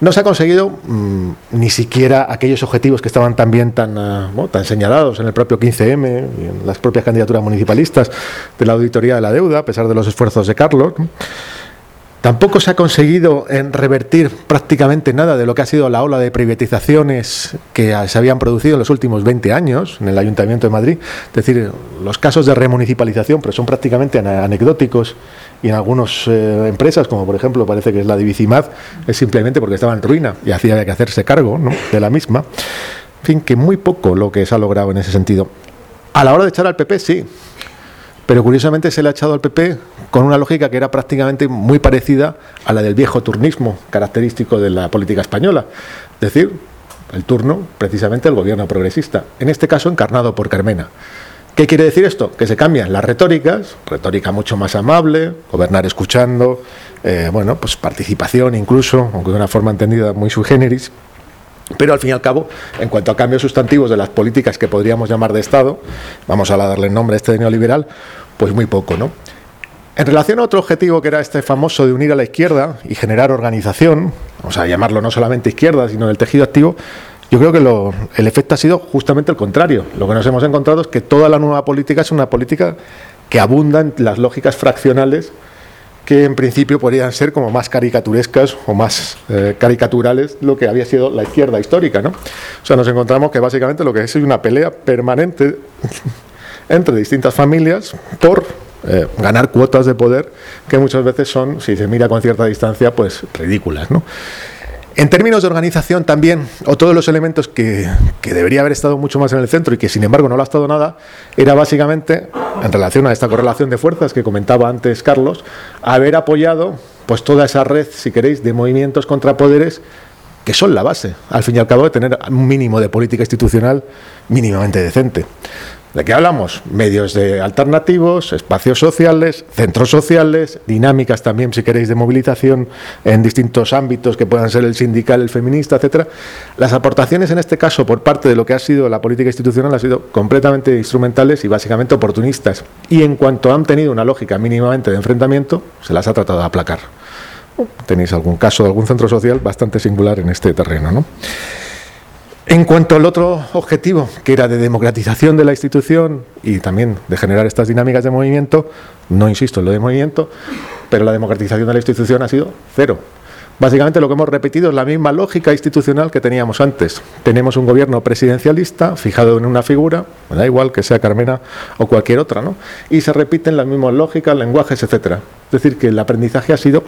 No se ha conseguido mm, ni siquiera aquellos objetivos que estaban también tan, uh, tan señalados en el propio 15M y en las propias candidaturas municipalistas de la auditoría de la deuda, a pesar de los esfuerzos de Carlos. Tampoco se ha conseguido en revertir prácticamente nada de lo que ha sido la ola de privatizaciones que se habían producido en los últimos 20 años en el Ayuntamiento de Madrid. Es decir, los casos de remunicipalización, pero son prácticamente anecdóticos y en algunas eh, empresas, como por ejemplo parece que es la de es simplemente porque estaba en ruina y hacía que hacerse cargo de la misma. fin, que muy poco lo que se ha logrado en ese sentido. A la hora de echar al PP, sí, pero curiosamente se le ha echado al PP con una lógica que era prácticamente muy parecida a la del viejo turnismo característico de la política española. Es decir, el turno precisamente del gobierno progresista, en este caso encarnado por Carmena. ¿Qué quiere decir esto? Que se cambian las retóricas, retórica mucho más amable, gobernar escuchando, eh, bueno, pues participación incluso, aunque de una forma entendida muy sui generis, pero al fin y al cabo, en cuanto a cambios sustantivos de las políticas que podríamos llamar de Estado, vamos a darle nombre a este neoliberal, pues muy poco, ¿no? En relación a otro objetivo que era este famoso de unir a la izquierda y generar organización, vamos a llamarlo no solamente izquierda, sino el tejido activo, yo creo que el efecto ha sido justamente el contrario. Lo que nos hemos encontrado es que toda la nueva política es una política que abunda en las lógicas fraccionales que en principio podrían ser como más caricaturescas o más eh, caricaturales lo que había sido la izquierda histórica. ¿no? O sea, nos encontramos que básicamente lo que es es una pelea permanente (laughs) entre distintas familias por eh, ganar cuotas de poder que muchas veces son, si se mira con cierta distancia, pues ridículas. ¿no? En términos de organización también, o todos los elementos que, debería haber estado mucho más en el centro y que sin embargo no lo ha estado nada, era básicamente, en relación a esta correlación de fuerzas que comentaba antes Carlos, haber apoyado pues toda esa red, si queréis, de movimientos contra poderes que son la base, al fin y al cabo, de tener un mínimo de política institucional mínimamente decente. ¿De qué hablamos? Medios de alternativos, espacios sociales, centros sociales, dinámicas también, si queréis, de movilización en distintos ámbitos que puedan ser el sindical, el feminista, etcétera. Las aportaciones en este caso por parte de lo que ha sido la política institucional han sido completamente instrumentales y básicamente oportunistas. Y en cuanto han tenido una lógica mínimamente de enfrentamiento, se las ha tratado de aplacar. Tenéis algún caso de algún centro social bastante singular en este terreno, ¿no? En cuanto al otro objetivo, que era de democratización de la institución y también de generar estas dinámicas de movimiento, no insisto en lo de movimiento, pero la democratización de la institución ha sido cero. Básicamente lo que hemos repetido es la misma lógica institucional que teníamos antes. Tenemos un gobierno presidencialista fijado en una figura, da igual que sea Carmena o cualquier otra, ¿no? Y se repiten las mismas lógicas, lenguajes, etcétera. Es decir, que el aprendizaje ha sido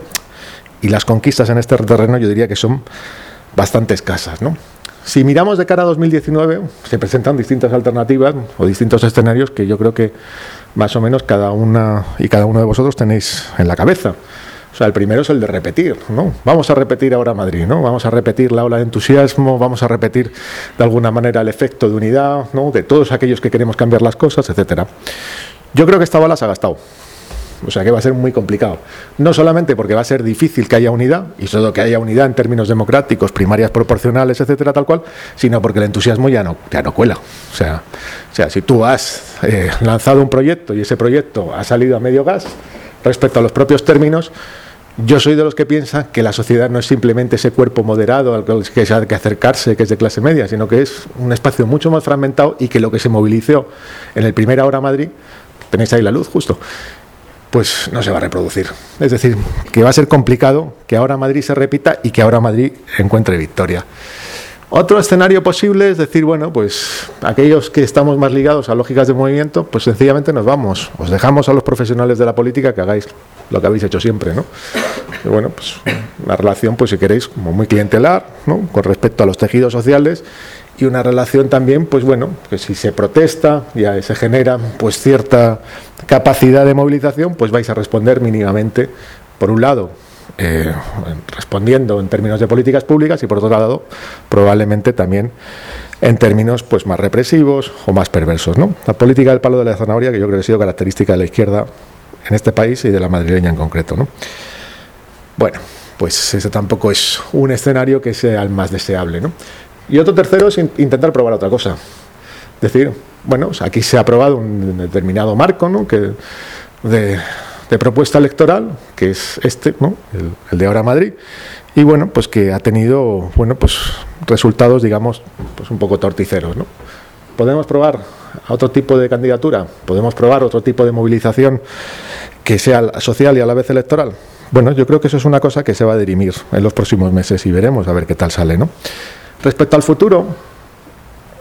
y las conquistas en este terreno yo diría que son bastante escasas, ¿no? Si miramos de cara a 2019, se presentan distintas alternativas o distintos escenarios que yo creo que más o menos cada una y cada uno de vosotros tenéis en la cabeza. O sea, el primero es el de repetir, ¿no? Vamos a repetir ahora Madrid, ¿no? Vamos a repetir la ola de entusiasmo, vamos a repetir de alguna manera el efecto de unidad, ¿no? De todos aquellos que queremos cambiar las cosas, etcétera. Yo creo que esta bala se ha gastado. O sea que va a ser muy complicado. No solamente porque va a ser difícil que haya unidad, y solo que haya unidad en términos democráticos, primarias proporcionales, etcétera, tal cual, sino porque el entusiasmo ya no, ya no cuela. O sea, o sea, si tú has eh, lanzado un proyecto y ese proyecto ha salido a medio gas respecto a los propios términos, yo soy de los que piensan que la sociedad no es simplemente ese cuerpo moderado al que se ha que acercarse, que es de clase media, sino que es un espacio mucho más fragmentado y que lo que se movilizó en el primer Ahora Madrid, tenéis ahí la luz justo, pues no se va a reproducir. Es decir, que va a ser complicado que ahora Madrid se repita y que ahora Madrid encuentre victoria. Otro escenario posible es decir, bueno, pues aquellos que estamos más ligados a lógicas de movimiento, pues sencillamente nos vamos, os dejamos a los profesionales de la política que hagáis lo que habéis hecho siempre, ¿no? Bueno, pues una relación, pues si queréis, como muy clientelar, ¿no? Con respecto a los tejidos sociales y una relación también, pues bueno, que si se protesta y se genera pues cierta capacidad de movilización, pues vais a responder mínimamente, por un lado, eh, respondiendo en términos de políticas públicas y por otro lado, probablemente también en términos pues más represivos o más perversos. ¿no? La política del palo de la zanahoria, que yo creo que ha sido característica de la izquierda en este país y de la madrileña en concreto. ¿no? Bueno, pues ese tampoco es un escenario que sea el más deseable. ¿no? Y otro tercero es intentar probar otra cosa. Es decir, bueno, aquí se ha aprobado un determinado marco ¿no? que, de, propuesta electoral, que es este, ¿no? el, de ahora Madrid, y bueno, pues que ha tenido bueno, pues resultados, digamos, pues un poco torticeros. ¿no? Podemos probar otro tipo de candidatura, podemos probar otro tipo de movilización que sea social y a la vez electoral. Bueno, yo creo que eso es una cosa que se va a dirimir en los próximos meses y veremos a ver qué tal sale, ¿no? Respecto al futuro,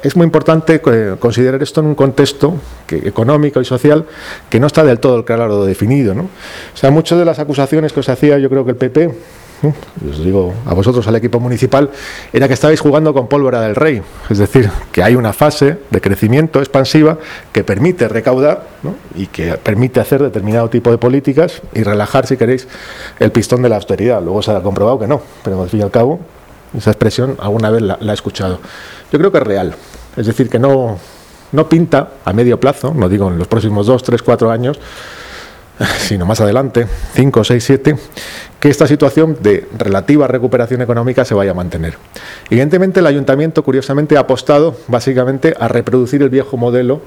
es muy importante considerar esto en un contexto económico y social que no está del todo claro definido. ¿no? O sea, muchas de las acusaciones que os hacía, yo creo que el PP os digo a vosotros, al equipo municipal, era que estabais jugando con pólvora del rey. Es decir, que hay una fase de crecimiento expansiva que permite recaudar y que permite hacer determinado tipo de políticas y relajar, si queréis, el pistón de la austeridad. Luego se ha comprobado que no, pero al fin y al cabo, esa expresión alguna vez la, la he escuchado. Yo creo que es real. Es decir, que no, no pinta a medio plazo, no digo en los próximos dos, tres, cuatro años, (laughs) sino más adelante, 5, 6, 7, que esta situación de relativa recuperación económica se vaya a mantener. Evidentemente, el ayuntamiento, curiosamente, ha apostado básicamente a reproducir el viejo modelo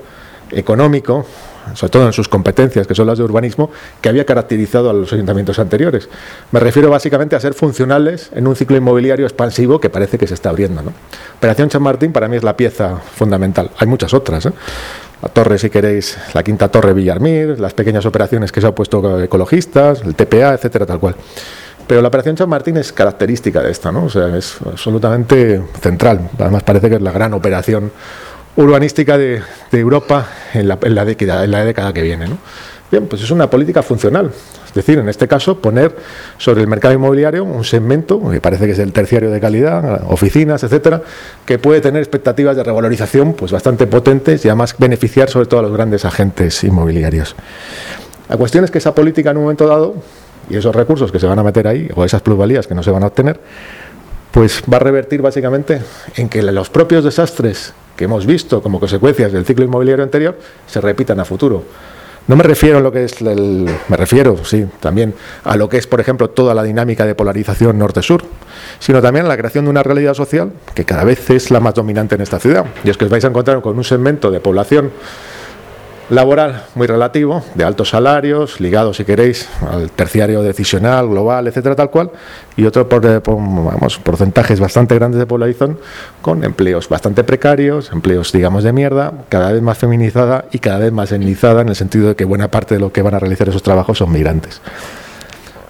económico, sobre todo en sus competencias, que son las de urbanismo, que había caracterizado a los ayuntamientos anteriores. Me refiero básicamente a ser funcionales en un ciclo inmobiliario expansivo que parece que se está abriendo. ¿no? Operación San Martín para mí es la pieza fundamental. Hay muchas otras. ¿eh? La torre, si queréis, la quinta torre Villarmir, las pequeñas operaciones que se han puesto ecologistas, el TPA, etcétera, tal cual. Pero la operación San Martín es característica de esta, ¿no? O sea, es absolutamente central. Además, parece que es la gran operación urbanística de, Europa en la, en la, década, en la década que viene. Bien, pues es una política funcional. Es decir, en este caso, poner sobre el mercado inmobiliario un segmento, que parece que es el terciario de calidad, oficinas, etcétera, que puede tener expectativas de revalorización pues bastante potentes y además beneficiar sobre todo a los grandes agentes inmobiliarios. La cuestión es que esa política en un momento dado, y esos recursos que se van a meter ahí, o esas plusvalías que no se van a obtener, pues va a revertir básicamente en que los propios desastres que hemos visto como consecuencias del ciclo inmobiliario anterior se repitan a futuro. No me refiero a lo que es el, me refiero, sí, también a lo que es, por ejemplo, toda la dinámica de polarización norte-sur, sino también a la creación de una realidad social que cada vez es la más dominante en esta ciudad. Y es que os vais a encontrar con un segmento de población laboral muy relativo, de altos salarios, ligado, si queréis, al terciario decisional, global, etcétera, tal cual, y otro por, eh, vamos, porcentajes bastante grandes de población con empleos bastante precarios, empleos, digamos, de mierda, cada vez más feminizada y cada vez más etnizada, en el sentido de que buena parte de lo que van a realizar esos trabajos son migrantes.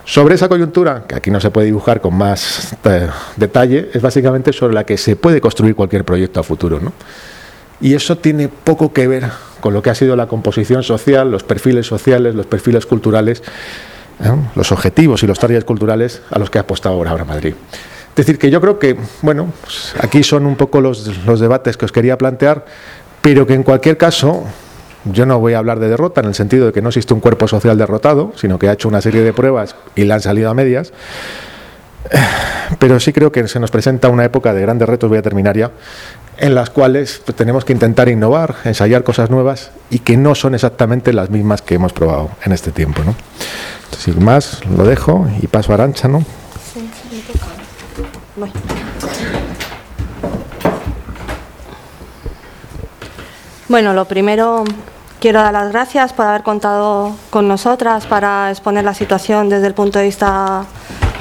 Sobre esa coyuntura, que aquí no se puede dibujar con más eh, detalle, es básicamente sobre la que se puede construir cualquier proyecto a futuro, ¿no? Y eso tiene poco que ver con lo que ha sido la composición social, los perfiles sociales, los perfiles culturales, ¿eh? los objetivos y los targets culturales a los que ha apostado ahora Madrid. Es decir, que yo creo que, bueno, pues aquí son un poco los, los debates que os quería plantear, pero que en cualquier caso yo no voy a hablar de derrota en el sentido de que no existe un cuerpo social derrotado, sino que ha hecho una serie de pruebas y le han salido a medias. Pero sí creo que se nos presenta una época de grandes retos, voy a terminar ya, en las cuales pues, tenemos que intentar innovar, ensayar cosas nuevas y que no son exactamente las mismas que hemos probado en este tiempo. ¿no? sin más, lo dejo y paso a Arancha. ¿no? Bueno, lo primero quiero dar las gracias por haber contado con nosotras para exponer la situación desde el punto de vista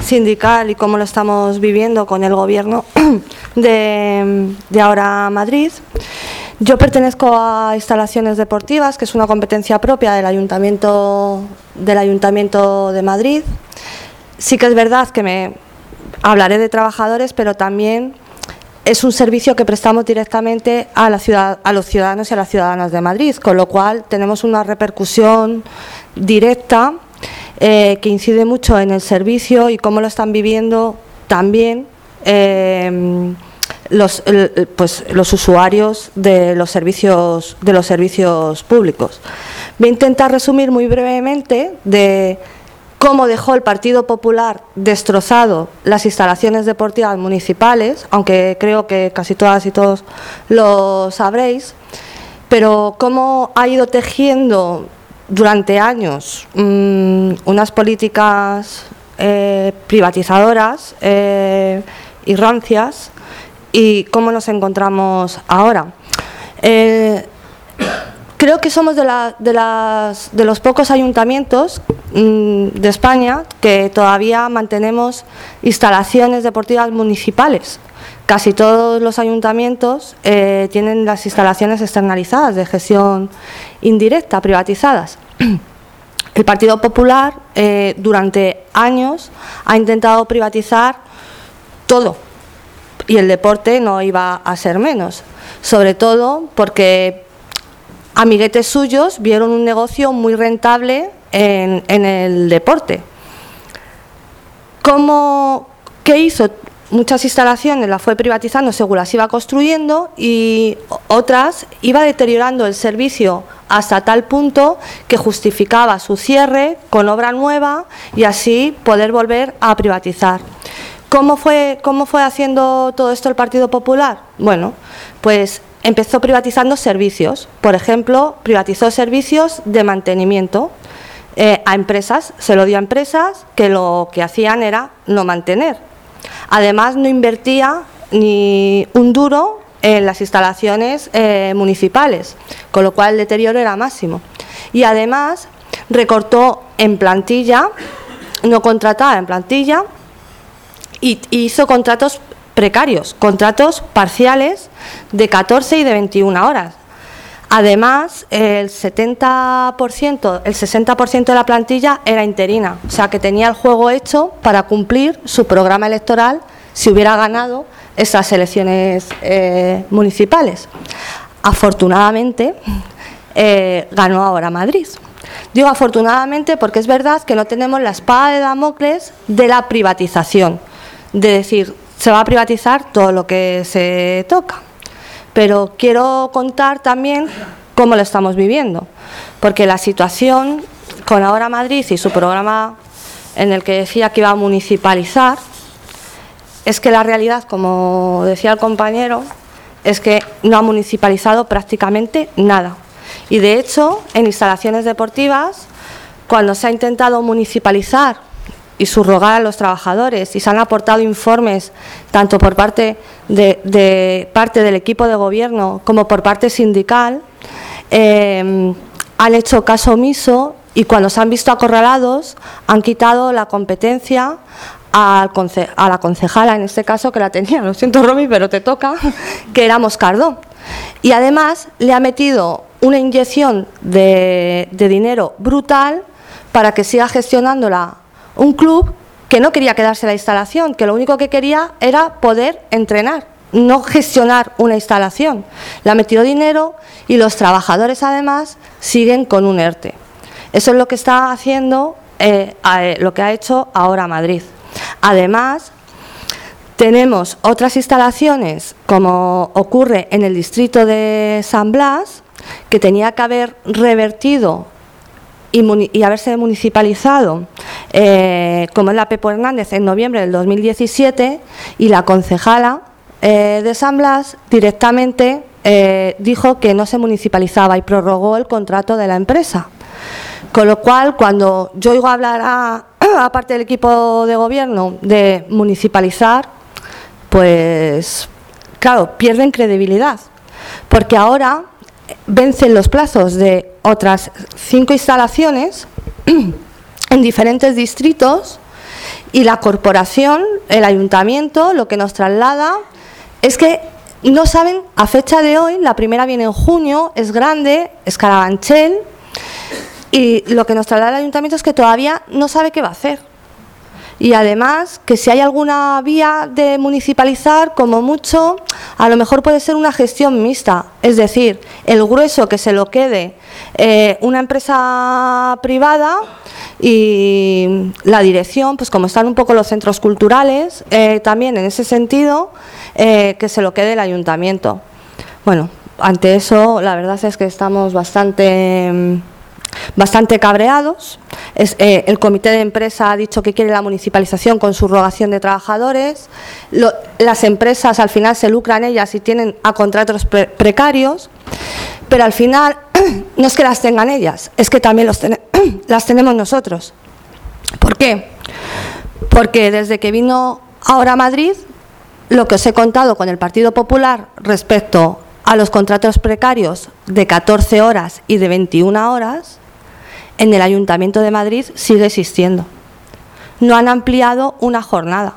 sindical y cómo lo estamos viviendo con el gobierno (clears throat) de, ahora Madrid. Yo pertenezco a instalaciones deportivas, que es una competencia propia del Ayuntamiento, del Ayuntamiento de Madrid. Sí que es verdad que me hablaré de trabajadores, pero también es un servicio que prestamos directamente a, la ciudad, a los ciudadanos y a las ciudadanas de Madrid, con lo cual tenemos una repercusión directa eh, que incide mucho en el servicio y cómo lo están viviendo también eh, los, pues, los usuarios de los servicios de los servicios públicos. Voy a intentar resumir muy brevemente de cómo dejó el Partido Popular destrozado las instalaciones deportivas municipales, aunque creo que casi todas y todos lo sabréis, pero cómo ha ido tejiendo durante años mm, unas políticas eh, privatizadoras eh, y rancias y cómo nos encontramos ahora. Eh, creo que somos de, los pocos ayuntamientos mm, de España que todavía mantenemos instalaciones deportivas municipales. Casi todos los ayuntamientos tienen las instalaciones externalizadas de gestión indirecta, privatizadas. El Partido Popular eh, durante años ha intentado privatizar todo y el deporte no iba a ser menos, sobre todo porque amiguetes suyos vieron un negocio muy rentable en, en el deporte. ¿cómo, ¿qué hizo? Muchas instalaciones las fue privatizando según las iba construyendo y otras iba deteriorando el servicio hasta tal punto que justificaba su cierre con obra nueva y así poder volver a privatizar. ¿Cómo fue, cómo fue haciendo todo esto el Partido Popular? Bueno, pues empezó privatizando servicios. Por ejemplo, privatizó servicios de mantenimiento eh, a empresas, se lo dio a empresas que lo que hacían era no mantener. Además, no invertía ni un duro en las instalaciones eh, municipales, con lo cual el deterioro era máximo. Y además recortó en plantilla, no contrataba en plantilla, y hizo contratos precarios, contratos parciales de 14 y de 21 horas. Además, el 70%, el 60% de la plantilla era interina, o sea que tenía el juego hecho para cumplir su programa electoral si hubiera ganado esas elecciones eh, municipales. Afortunadamente, eh, ganó ahora Madrid. Digo afortunadamente porque es verdad que no tenemos la espada de Damocles de la privatización, de decir, se va a privatizar todo lo que se toca. Pero quiero contar también cómo lo estamos viviendo, porque la situación con Ahora Madrid y su programa en el que decía que iba a municipalizar, es que la realidad, como decía el compañero, es que no ha municipalizado prácticamente nada. Y de hecho, en instalaciones deportivas, cuando se ha intentado municipalizar y subrogar a los trabajadores y se han aportado informes tanto por parte de, parte del equipo de gobierno como por parte sindical eh, han hecho caso omiso y cuando se han visto acorralados han quitado la competencia a la concejala, en este caso que la tenía, lo siento Romy, pero te toca, (laughs) que era Moscardó. Y además le ha metido una inyección de dinero brutal para que siga gestionándola un club que no quería quedarse la instalación, que lo único que quería era poder entrenar, no gestionar una instalación. Le ha metido dinero y los trabajadores además siguen con un ERTE. Eso es lo que está haciendo, eh, eh, lo que ha hecho ahora Madrid. Además, tenemos otras instalaciones, como ocurre en el distrito de San Blas, que tenía que haber revertido y, haberse municipalizado, eh, como es la Pepo Hernández, en noviembre del 2017, y la concejala eh, de San Blas directamente eh, dijo que no se municipalizaba y prorrogó el contrato de la empresa. Con lo cual, cuando yo oigo hablar a, (clears throat) parte del equipo de gobierno de municipalizar, pues claro, pierden credibilidad. Porque ahora vencen los plazos de otras cinco instalaciones (clears throat) en diferentes distritos y la corporación, el ayuntamiento, lo que nos traslada es que no saben, a fecha de hoy, la primera viene en junio, es grande, es Carabanchel, y lo que nos traslada el ayuntamiento es que todavía no sabe qué va a hacer y además que si hay alguna vía de municipalizar, como mucho, a lo mejor puede ser una gestión mixta, es decir, el grueso que se lo quede eh, una empresa privada y la dirección, pues como están un poco los centros culturales, eh, también en ese sentido, eh, que se lo quede el ayuntamiento. Bueno, ante eso la verdad es que estamos bastante bastante cabreados. Eh, el comité de empresa ha dicho que quiere la municipalización con subrogación de trabajadores. las empresas al final se lucran ellas y tienen a contratos precarios, pero al final (clears throat) no es que las tengan ellas, es que también (clears throat) las tenemos nosotros. ¿Por qué? Porque desde que vino ahora Madrid, lo que os he contado con el Partido Popular respecto a los contratos precarios de 14 horas y de 21 horas, en el Ayuntamiento de Madrid sigue existiendo. No han ampliado una jornada.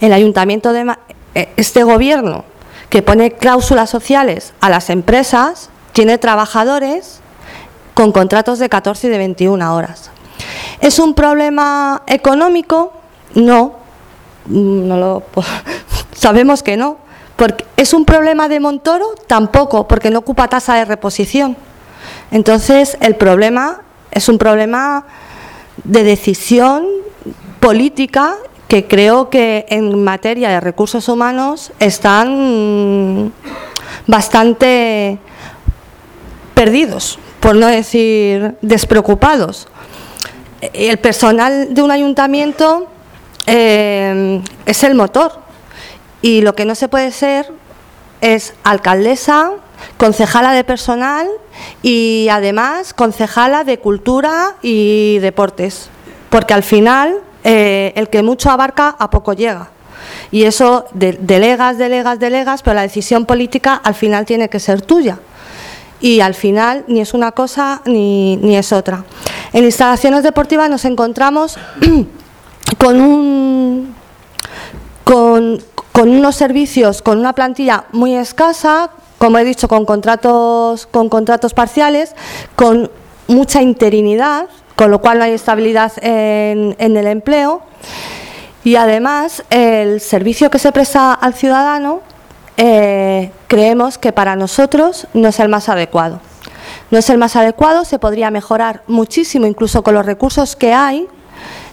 El Ayuntamiento de eh, este gobierno que pone cláusulas sociales a las empresas tiene trabajadores con contratos de 14 y de 21 horas. ¿Es un problema económico? No, no lo, (laughs) sabemos que no. Porque ¿Es un problema de Montoro? Tampoco, porque no ocupa tasa de reposición. Entonces, el problema es un problema de decisión política que creo que en materia de recursos humanos están bastante perdidos, por no decir despreocupados. El personal de un ayuntamiento eh, es el motor y lo que no se puede ser es alcaldesa, concejala de personal y además concejala de cultura y deportes, porque al final eh, el que mucho abarca a poco llega. Y eso delegas, delegas, delegas, pero la decisión política al final tiene que ser tuya. Y al final ni es una cosa ni, ni es otra. En instalaciones deportivas nos encontramos (clears throat) con un con, con unos servicios, con una plantilla muy escasa, como he dicho, con contratos, con contratos parciales, con mucha interinidad, con lo cual no hay estabilidad en, el empleo. Y además, el servicio que se presta al ciudadano eh, creemos que para nosotros no es el más adecuado. No es el más adecuado, se podría mejorar muchísimo, incluso con los recursos que hay,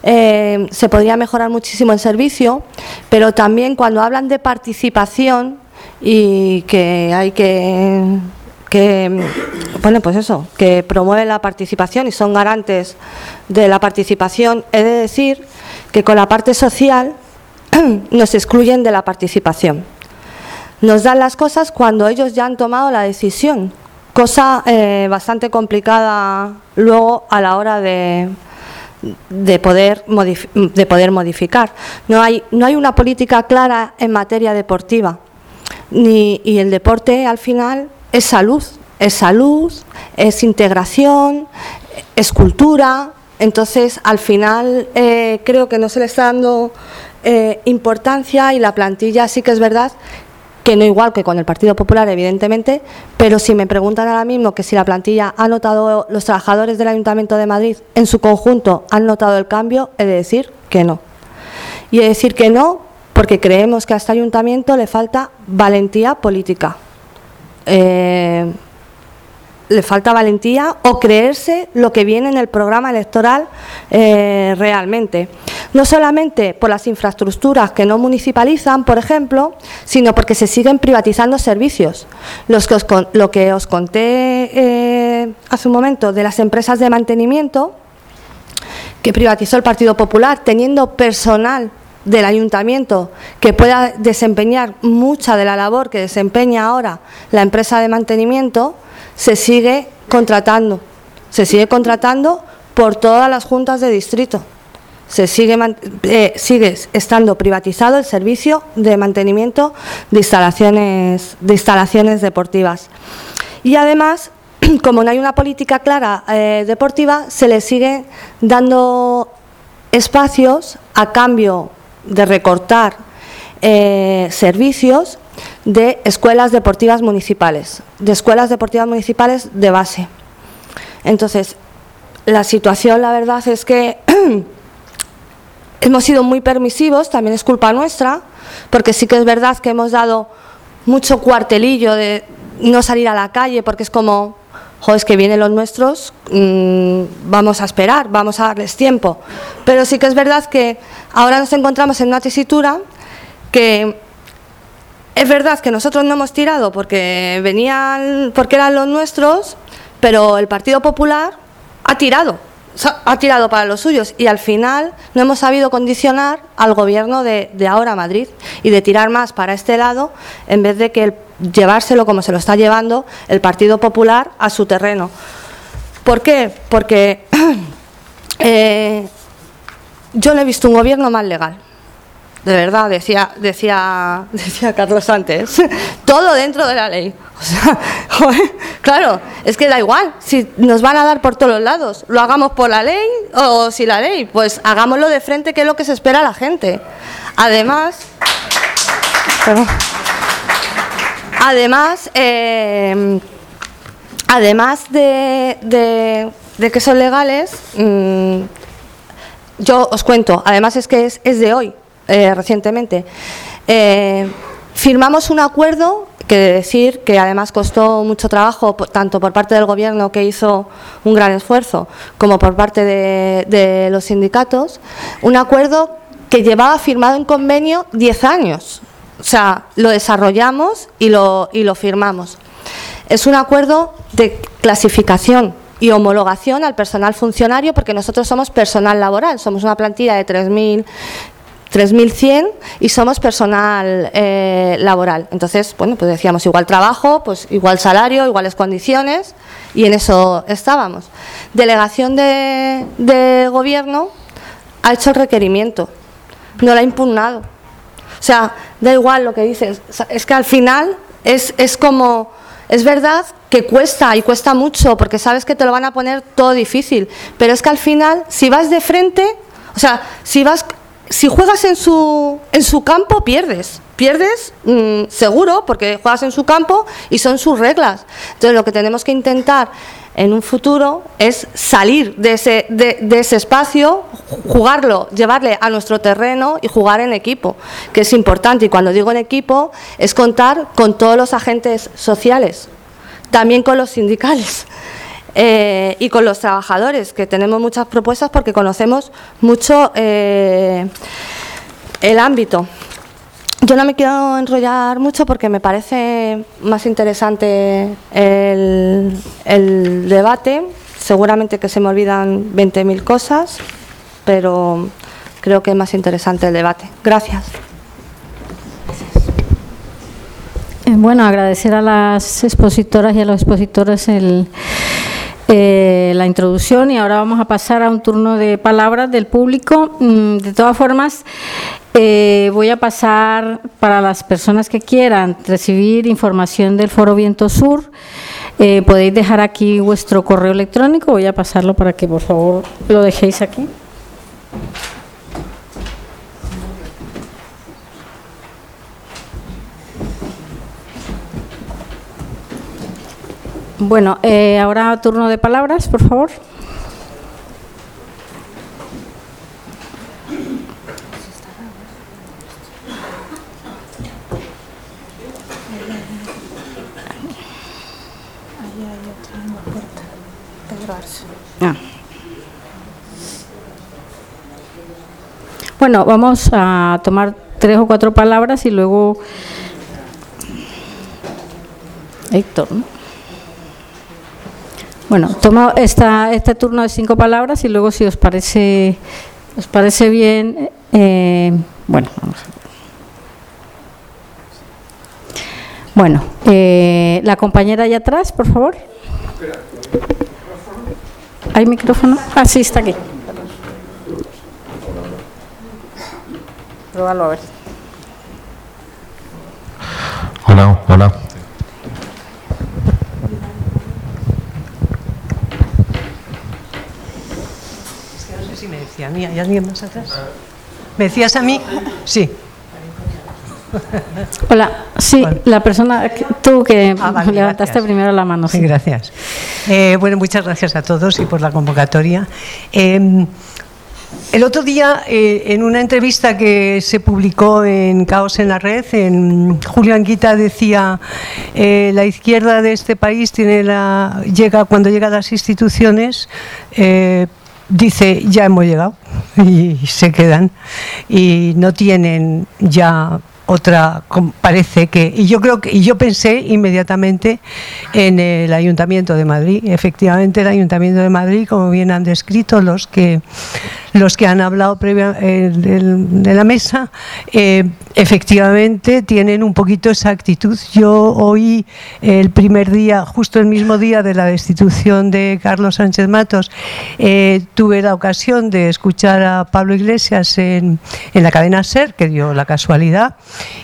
eh, se podría mejorar muchísimo el servicio, pero también cuando hablan de participación y que hay que que bueno pues eso que promueve la participación y son garantes de la participación he de decir que con la parte social (clears throat) nos excluyen de la participación. Nos dan las cosas cuando ellos ya han tomado la decisión cosa eh, bastante complicada luego a la hora de, de poder, de poder modificar. No hay, no hay una política clara en materia deportiva. Ni, y el deporte al final es salud, es salud, es integración, es cultura. Entonces, al final eh, creo que no se le está dando eh, importancia y la plantilla sí que es verdad que no igual que con el Partido Popular, evidentemente, pero si me preguntan ahora mismo que si la plantilla ha notado, los trabajadores del Ayuntamiento de Madrid en su conjunto han notado el cambio, he de decir que no. Y he de decir que no porque creemos que a este ayuntamiento le falta valentía política. Eh, le falta valentía o creerse lo que viene en el programa electoral eh, realmente. No solamente por las infraestructuras que no municipalizan, por ejemplo, sino porque se siguen privatizando servicios. Los que lo que os conté eh, hace un momento de las empresas de mantenimiento que privatizó el Partido Popular, teniendo personal del ayuntamiento que pueda desempeñar mucha de la labor que desempeña ahora la empresa de mantenimiento, se sigue contratando, se sigue contratando por todas las juntas de distrito. Se sigue, eh, sigue estando privatizado el servicio de mantenimiento de instalaciones, de instalaciones deportivas. Y además, (clears throat) como no hay una política clara eh, deportiva, se le sigue dando espacios a cambio de recortar eh, servicios de escuelas deportivas municipales, de escuelas deportivas municipales de base. Entonces, la situación, la verdad es que (clears throat) hemos sido muy permisivos, también es culpa nuestra, porque sí que es verdad que hemos dado mucho cuartelillo de no salir a la calle, porque es como, joder, es que vienen los nuestros, mm, vamos a esperar, vamos a darles tiempo. Pero sí que es verdad que ahora nos encontramos en una tesitura que es verdad que nosotros no hemos tirado porque venían, porque eran los nuestros, pero el Partido Popular ha tirado, ha tirado para los suyos y al final no hemos sabido condicionar al gobierno de, ahora Madrid y de tirar más para este lado en vez de que llevárselo como se lo está llevando el Partido Popular a su terreno. ¿Por qué? Porque (clears throat) eh, yo no he visto un gobierno más legal de verdad, decía, decía, (laughs) decía Carlos antes, (laughs) todo dentro de la ley. (laughs) Claro, es que da igual, si nos van a dar por todos lados, lo hagamos por la ley o si la ley, pues hagámoslo de frente, que es lo que se espera a la gente. Además, además, eh, además de, de, que son legales, mm, yo os cuento, además es que es, es de hoy, eh, recientemente. Eh, firmamos un acuerdo que decir que además costó mucho trabajo tanto por parte del gobierno que hizo un gran esfuerzo como por parte de, los sindicatos un acuerdo que llevaba firmado en convenio 10 años. O sea, lo desarrollamos y lo, y lo firmamos. Es un acuerdo de clasificación y homologación al personal funcionario porque nosotros somos personal laboral, somos una plantilla de 3.000 3.100 y somos personal eh, laboral. Entonces, bueno, pues decíamos igual trabajo, pues igual salario, iguales condiciones y en eso estábamos. Delegación de, gobierno ha hecho el requerimiento, no lo ha impugnado. O sea, da igual lo que dices, es que al final es, es como, es verdad que cuesta y cuesta mucho porque sabes que te lo van a poner todo difícil, pero es que al final, si vas de frente, o sea, si vas si juegas en su, en su campo, pierdes. Pierdes mm, seguro porque juegas en su campo y son sus reglas. Entonces lo que tenemos que intentar en un futuro es salir de ese, de, de ese espacio, jugarlo, llevarle a nuestro terreno y jugar en equipo, que es importante. Y cuando digo en equipo es contar con todos los agentes sociales, también con los sindicales. Eh, y con los trabajadores, que tenemos muchas propuestas porque conocemos mucho eh, el ámbito. Yo no me quiero enrollar mucho porque me parece más interesante el, el debate. Seguramente que se me olvidan 20.000 cosas, pero creo que es más interesante el debate. Gracias. Eh, bueno, agradecer a las expositoras y a los expositores el, eh, la introducción y ahora vamos a pasar a un turno de palabras del público. Mm, de todas formas, eh, voy a pasar para las personas que quieran recibir información del Foro Viento Sur. Eh, podéis dejar aquí vuestro correo electrónico. Voy a pasarlo para que por favor lo dejéis aquí. Bueno, eh, ahora turno de palabras, por favor. Ah. Bueno, vamos a tomar tres o cuatro palabras y luego Héctor, ¿no? Bueno, toma esta, este turno de cinco palabras y luego si os parece os parece bien, eh, bueno, vamos a ver. Bueno, eh, la compañera allá atrás, por favor. ¿Hay micrófono? Ah, sí, está aquí. Pruébalo a ver. Hola, hola. Si me decía a mí, ¿hay alguien más atrás? ¿Me decías a mí? Sí. (laughs) Hola, sí, Bueno. la persona, que- tú que Ah, vale, levantaste gracias. primero la mano. Sí, Sí. gracias. Eh, bueno, muchas gracias a todos y por la convocatoria. Eh, el otro día, eh, en una entrevista que se publicó en Caos en la Red, en Julio Anguita decía, eh, la izquierda de este país tiene la, llega cuando llega a las instituciones, eh, dice, ya hemos llegado (laughs) y se quedan y no tienen ya otra parece que y yo creo que y yo pensé inmediatamente en el Ayuntamiento de Madrid. Efectivamente el Ayuntamiento de Madrid como bien han descrito los que (laughs) los que han hablado previa eh, del- de la mesa eh, efectivamente tienen un poquito esa actitud. Yo oí el primer día justo el mismo día de la destitución de Carlos Sánchez Matos eh, tuve la ocasión de escuchar a Pablo Iglesias en, en la cadena SER que dio la casualidad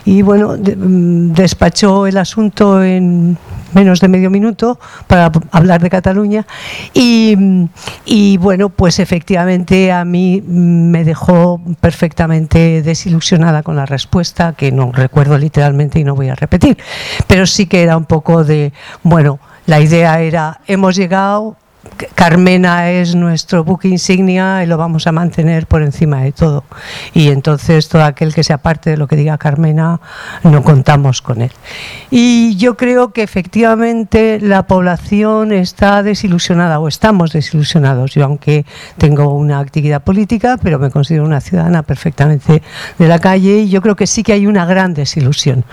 y bueno, mm, despachó el asunto en menos de medio minuto para hablar de Cataluña. Y, y bueno, pues efectivamente a mí me dejó perfectamente desilusionada con la respuesta que no recuerdo literalmente y no voy a repetir, pero sí que era un poco de, bueno, la idea era, hemos llegado, Carmena es nuestro buque insignia y lo vamos a mantener por encima de todo. Y entonces todo aquel que sea parte de lo que diga Carmena, no contamos con él. Y yo creo que efectivamente la población está desilusionada o estamos desilusionados. Yo aunque tengo una actividad política, pero me considero una ciudadana perfectamente de la calle y yo creo que sí que hay una gran desilusión.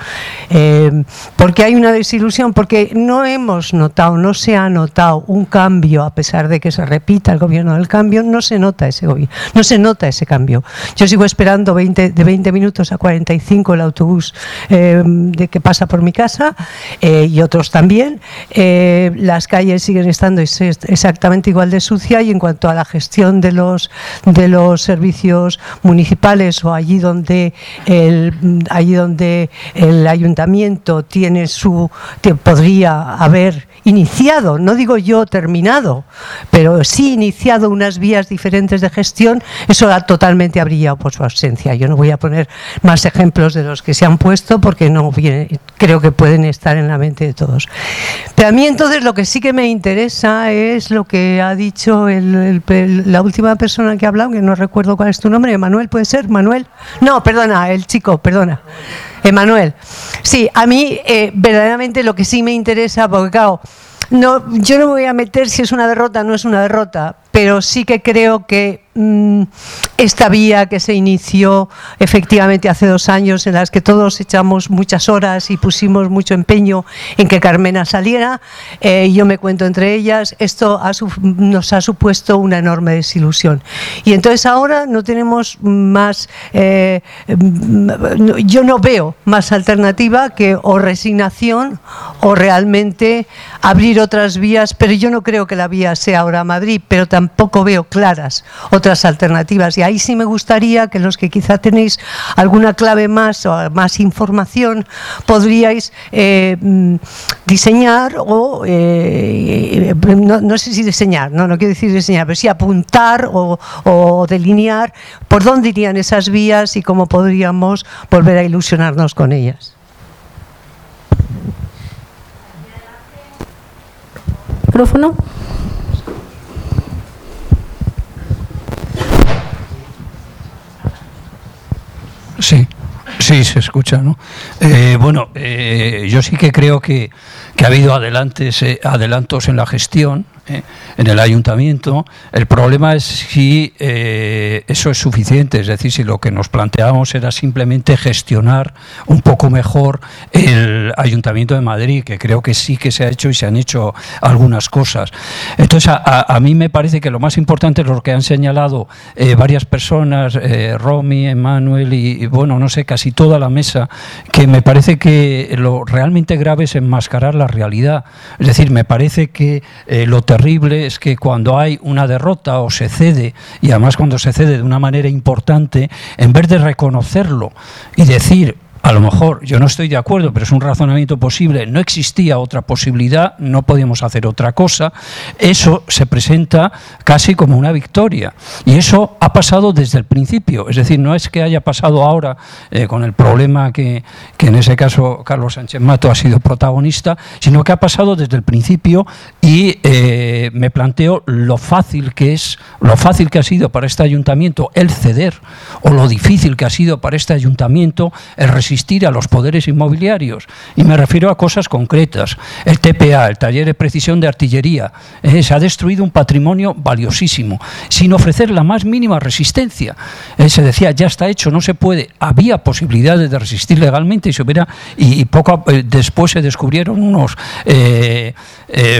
Eh, ¿Por qué hay una desilusión? Porque no hemos notado, no se ha notado un cambio, a pesar de que se repita el gobierno del cambio, no se nota ese gobierno, no se nota ese cambio. Yo sigo esperando 20, de 20 minutos a 45 el autobús eh, de que pasa por mi casa eh, y otros también. Eh, las calles siguen estando exactamente igual de sucia y en cuanto a la gestión de los, de los servicios municipales o allí donde el, allí donde el ayuntamiento tiene su, podría haber iniciado, no digo yo terminado, pero sí iniciado unas vías diferentes de gestión, eso totalmente ha brillado por su ausencia. Yo no voy a poner más ejemplos de los que se han puesto porque no creo que pueden estar en la mente de todos. Pero a mí entonces lo que sí que me interesa es lo que ha dicho la última persona que ha hablado, que no recuerdo cuál es tu nombre, Manuel, ¿puede ser? Manuel. No, perdona, el chico, perdona. Emanuel. Sí, a mí eh, verdaderamente lo que sí me interesa, porque claro, no, yo no me voy a meter si es una derrota o no es una derrota, pero sí que creo que esta vía que se inició efectivamente hace dos años, en las que todos echamos muchas horas y pusimos mucho empeño en que Carmena saliera, eh, yo me cuento entre ellas, esto nos ha supuesto una enorme desilusión. Y entonces ahora no tenemos más, eh, yo no veo más alternativa que o resignación o realmente abrir otras vías, pero yo no creo que la vía sea ahora Madrid, pero tampoco veo claras otras alternativas. Y ahí sí me gustaría que los que quizá tenéis alguna clave más o más información, podríais eh, mm, diseñar o, eh, no, sé si diseñar, no, no quiero decir diseñar, pero sí apuntar o, o delinear por dónde irían esas vías y cómo podríamos volver a ilusionarnos con ellas. Micrófono. Sí, sí, se escucha, ¿no? Eh, bueno, eh, yo sí que creo que, que ha habido adelantes, eh, adelantos en la gestión, ¿eh? en el ayuntamiento. El problema es si eh, eso es suficiente, es decir, si lo que nos planteábamos era simplemente gestionar un poco mejor el ayuntamiento de Madrid, que creo que sí que se ha hecho y se han hecho algunas cosas. Entonces, a, mí me parece que lo más importante es lo que han señalado eh, varias personas, Romy, Emanuel y, bueno, no sé, casi toda la mesa, que me parece que lo realmente grave es enmascarar la realidad. Es decir, me parece que lo terrible es que cuando hay una derrota o se cede, y además cuando se cede de una manera importante, en vez de reconocerlo y decir, a lo mejor yo no estoy de acuerdo, pero es un razonamiento posible, no existía otra posibilidad, no podíamos hacer otra cosa, eso se presenta casi como una victoria. Y eso ha pasado desde el principio, es decir, no es que haya pasado ahora eh, con el problema que, en ese caso Carlos Sánchez Mato ha sido protagonista, sino que ha pasado desde el principio y eh, me planteo lo fácil que es, lo fácil que ha sido para este ayuntamiento el ceder, o lo difícil que ha sido para este ayuntamiento el resistir a los poderes inmobiliarios. Y me refiero a cosas concretas. El TPA, el taller de precisión de artillería, eh, se ha destruido un patrimonio valiosísimo, sin ofrecer la más mínima resistencia. Eh, se decía, ya está hecho, no se puede. Había posibilidades de resistir legalmente y, se hubiera, y, poco eh, después se descubrieron unos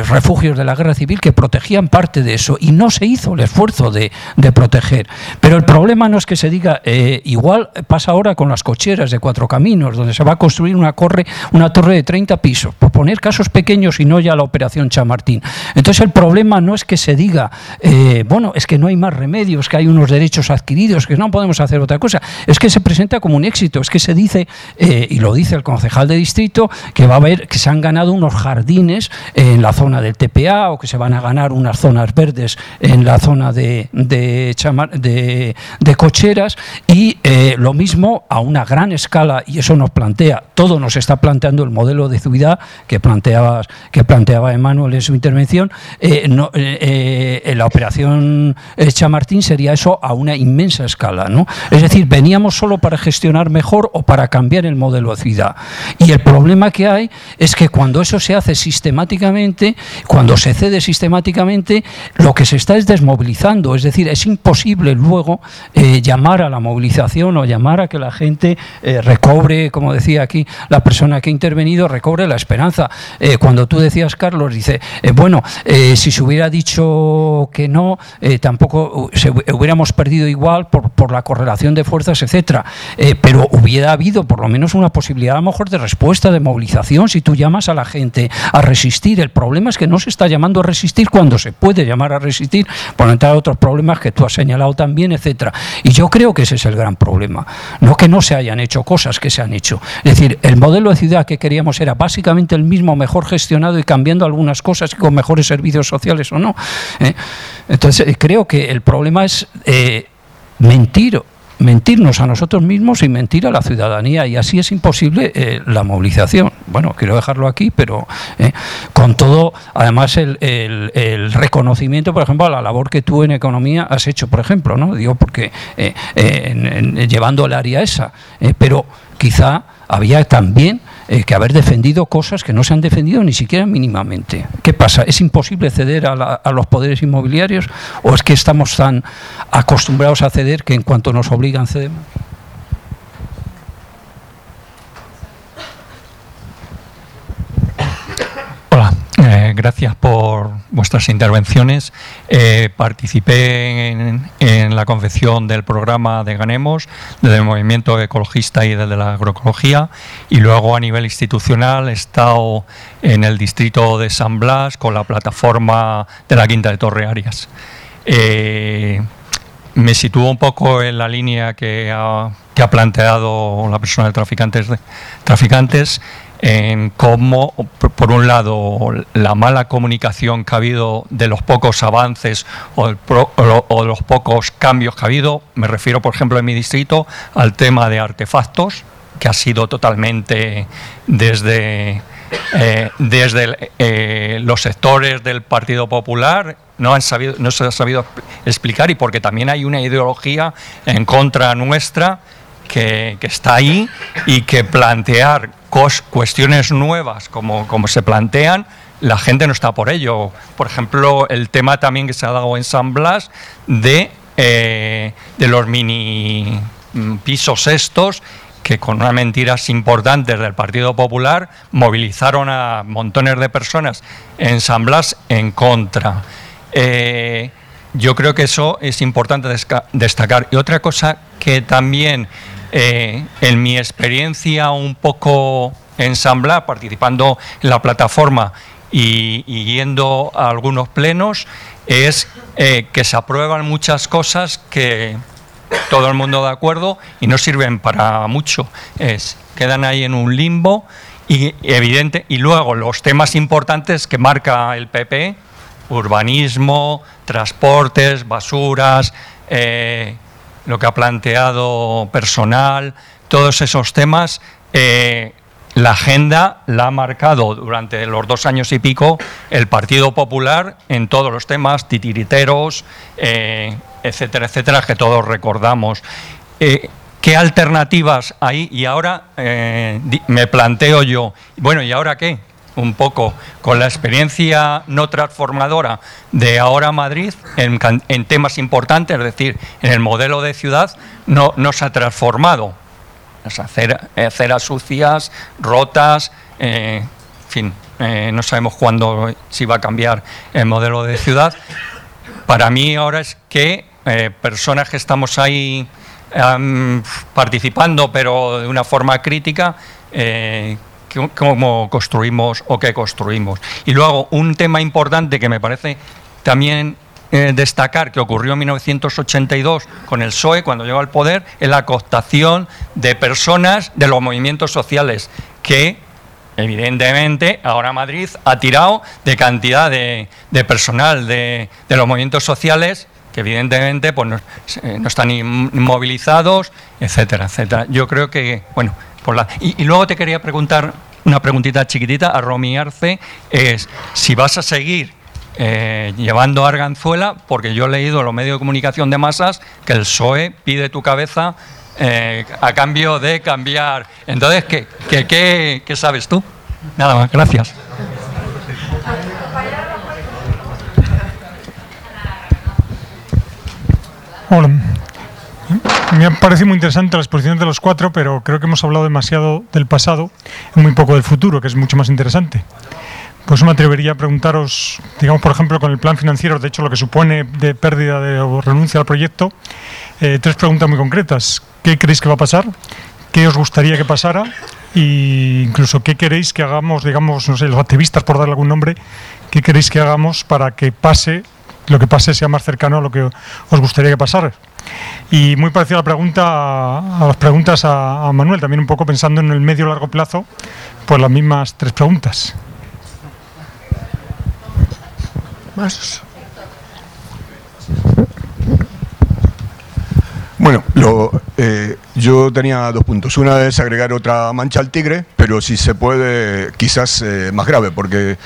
refugios de la guerra civil que protegían parte de eso y no se hizo el esfuerzo de, de proteger. Pero el problema no es que se diga, igual pasa ahora con las cocheras de cuatro caminos, donde se va a construir una, corre, una torre de 30 pisos, por poner casos pequeños y no ya la operación Chamartín. Entonces el problema no es que se diga, eh, bueno, es que no hay más remedios, que hay unos derechos adquiridos, que no podemos hacer otra cosa, es que se presenta como un éxito, es que se dice, eh, y lo dice el concejal de distrito, que va a haber, que se han ganado unos jardines en la zona del TPA o que se van a ganar unas zonas verdes en la zona de, de, de, cocheras y eh, lo mismo a una gran escala y eso nos plantea, todo nos está planteando el modelo de ciudad que planteaba, que planteaba Emanuel en su intervención, eh, eh, la operación Chamartín sería eso a una inmensa escala. ¿no? Es decir, veníamos solo para gestionar mejor o para cambiar el modelo de ciudad. Y el problema que hay es que cuando eso se hace sistemáticamente, cuando se cede sistemáticamente, lo que se está es desmovilizando. Es decir, es imposible luego llamar a la movilización o llamar a que la gente eh, recobre, como decía aquí la persona que ha intervenido, recobre la esperanza. Eh, cuando tú decías, Carlos, dice, eh, bueno, si se hubiera dicho que no, tampoco hubiéramos perdido igual por, por, la correlación de fuerzas, etcétera. pero hubiera habido por lo menos una posibilidad a lo mejor de respuesta, de movilización, si tú llamas a la gente a resistir. El problema es que no se está llamando a resistir cuando se puede llamar a resistir, por entrar otros problemas que tú has señalado también, etcétera. Y yo creo que ese es el gran problema. No que no se hayan hecho cosas que se han hecho. Es decir, el modelo de ciudad que queríamos era básicamente el mismo, mejor gestionado y cambiando algunas cosas con mejores servicios sociales o no. ¿eh? Entonces, eh, creo que el problema es eh, mentir mentirnos a nosotros mismos y mentir a la ciudadanía y así es imposible eh, la movilización. Bueno, quiero dejarlo aquí, pero eh, con todo, además el, el, reconocimiento, por ejemplo, a la labor que tú en economía has hecho, por ejemplo, ¿no? Digo, porque eh, llevando el área esa, pero quizá había también eh, que haber defendido cosas que no se han defendido ni siquiera mínimamente. ¿Qué pasa? ¿Es imposible ceder a, los poderes inmobiliarios o es que estamos tan acostumbrados a ceder que en cuanto nos obligan cedemos? Hola, gracias por vuestras intervenciones. Eh, participé en, la confección del programa de Ganemos, del movimiento ecologista y desde la agroecología, y luego a nivel institucional he estado en el distrito de San Blas con la plataforma de la Quinta de Torre Arias. Eh, me sitúo un poco en la línea que ha, planteado la persona de traficantes en cómo, por un lado, la mala comunicación que ha habido de los pocos avances o, de los pocos cambios que ha habido, me refiero, por ejemplo, en mi distrito, al tema de artefactos, que ha sido totalmente desde, eh, desde eh, los sectores del Partido Popular no, han sabido, no se ha sabido explicar y porque también hay una ideología en contra nuestra que, está ahí y que plantear cuestiones nuevas como, como se plantean, la gente no está por ello. Por ejemplo, el tema también que se ha dado en San Blas de, eh, de los mini mm, pisos estos que con unas mentiras importantes del Partido Popular movilizaron a montones de personas en San Blas en contra. Eh, yo creo que eso es importante destacar. Y otra cosa que también eh, en mi experiencia un poco ensamblar, participando en la plataforma y, yendo a algunos plenos, es eh, que se aprueban muchas cosas que todo el mundo de acuerdo y no sirven para mucho. Es, quedan ahí en un limbo y evidente y luego los temas importantes que marca el PP urbanismo transportes basuras eh, lo que ha planteado personal, todos esos temas, eh, la agenda la ha marcado durante los dos años y pico el Partido Popular en todos los temas, titiriteros, eh, etcétera, etcétera, que todos recordamos. ¿Qué alternativas hay? Y ahora me planteo yo, bueno, ¿y ahora qué? Un poco con la experiencia no transformadora de ahora Madrid en, temas importantes, es decir, en el modelo de ciudad, no, no se ha transformado. Las aceras, sucias, rotas, eh, en fin, eh, no sabemos cuándo si va a cambiar el modelo de ciudad. Para mí ahora es que eh, personas que estamos ahí participando, pero de una forma crítica, cómo construimos o qué construimos. Y luego, un tema importante que me parece también eh, destacar que ocurrió en 1982 con el PSOE cuando llegó al poder es la cooptación de personas de los movimientos sociales que evidentemente ahora Madrid ha tirado de cantidad de, personal de, los movimientos sociales que evidentemente pues, no, eh, no están inmovilizados, etcétera, etcétera. Yo creo que, bueno, Y, luego te quería preguntar una preguntita chiquitita a Romy Arce, es si vas a seguir eh, llevando Arganzuela, porque yo he leído en los medios de comunicación de masas que el PSOE pide tu cabeza eh, a cambio de cambiar. Entonces, ¿qué, qué, qué sabes tú? Nada más, gracias. Hola. Me ha parecido muy interesante la exposición de los cuatro, pero creo que hemos hablado demasiado del pasado y muy poco del futuro, que es mucho más interesante. Pues me atrevería a preguntaros, digamos, por ejemplo, con el plan financiero, de hecho, lo que supone de pérdida de, o renuncia al proyecto, eh, tres preguntas muy concretas. ¿Qué creéis que va a pasar? ¿Qué os gustaría que pasara? Y incluso, ¿qué queréis que hagamos, digamos, no sé, los activistas, por darle algún nombre, qué queréis que hagamos para que pase lo que pase sea más cercano a lo que os gustaría que pasara. Y muy parecida a la pregunta, a las preguntas a, Manuel, también un poco pensando en el medio largo plazo, pues las mismas tres preguntas. Más. Bueno, lo, eh, yo tenía dos puntos. Una es agregar otra mancha al tigre, pero si se puede, quizás eh, más grave, porque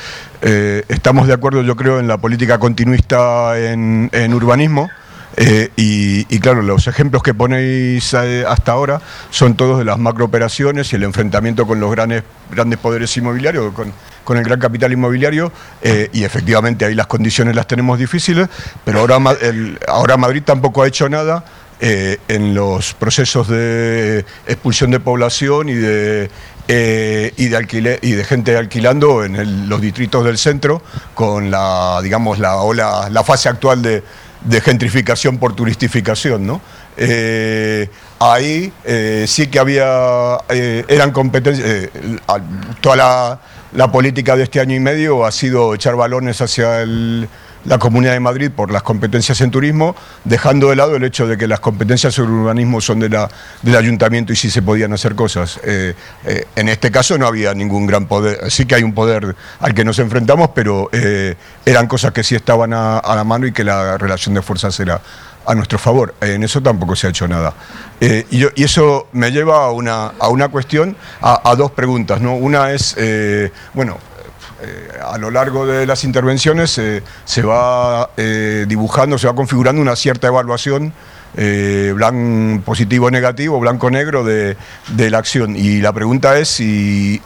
eh, estamos de acuerdo, yo creo, en la política continuista en, urbanismo. Y, claro, los ejemplos que ponéis hasta ahora son todos de las macrooperaciones y el enfrentamiento con los grandes, grandes poderes inmobiliarios, con, el gran capital inmobiliario, y efectivamente ahí las condiciones las tenemos difíciles, pero ahora, ahora Madrid tampoco ha hecho nada eh, en los procesos de expulsión de población y de, eh, y, de y de gente alquilando en los distritos del centro con la, digamos, la, ola, la fase actual de, gentrificación por turistificación, ¿no? Eh, ahí sí que había, eran competencias, toda la política de este año y medio ha sido echar balones hacia el la Comunidad de Madrid por las competencias en turismo, dejando de lado el hecho de que las competencias sobre urbanismo son de la, del ayuntamiento y sí se podían hacer cosas. Eh, eh, en este caso no había ningún gran poder, sí que hay un poder al que nos enfrentamos, pero eh, eran cosas que sí estaban a, la mano y que la relación de fuerzas era a nuestro favor. En eso tampoco se ha hecho nada. y, eso me lleva a una, a una cuestión, a, a dos preguntas. ¿no? Una es, bueno, eh, a lo largo de las intervenciones eh, se va eh, dibujando, se va configurando una cierta evaluación blanco positivo negativo, blanco-negro de, la acción. Y la pregunta es si,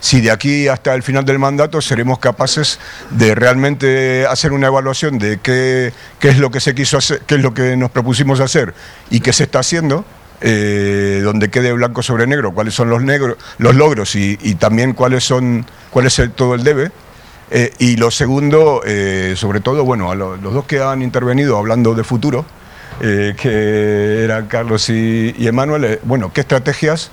si de aquí hasta el final del mandato seremos capaces de realmente hacer una evaluación de qué, qué es lo que se quiso hacer, qué es lo que nos propusimos hacer y qué se está haciendo eh, donde quede blanco sobre negro cuáles son los, negros, los logros y, también cuáles son, cuál es todo el debe. Eh, y lo segundo, eh, sobre todo, bueno, a los dos que han intervenido hablando de futuro, que eran Carlos y, y Emanuel, bueno, ¿qué estrategias,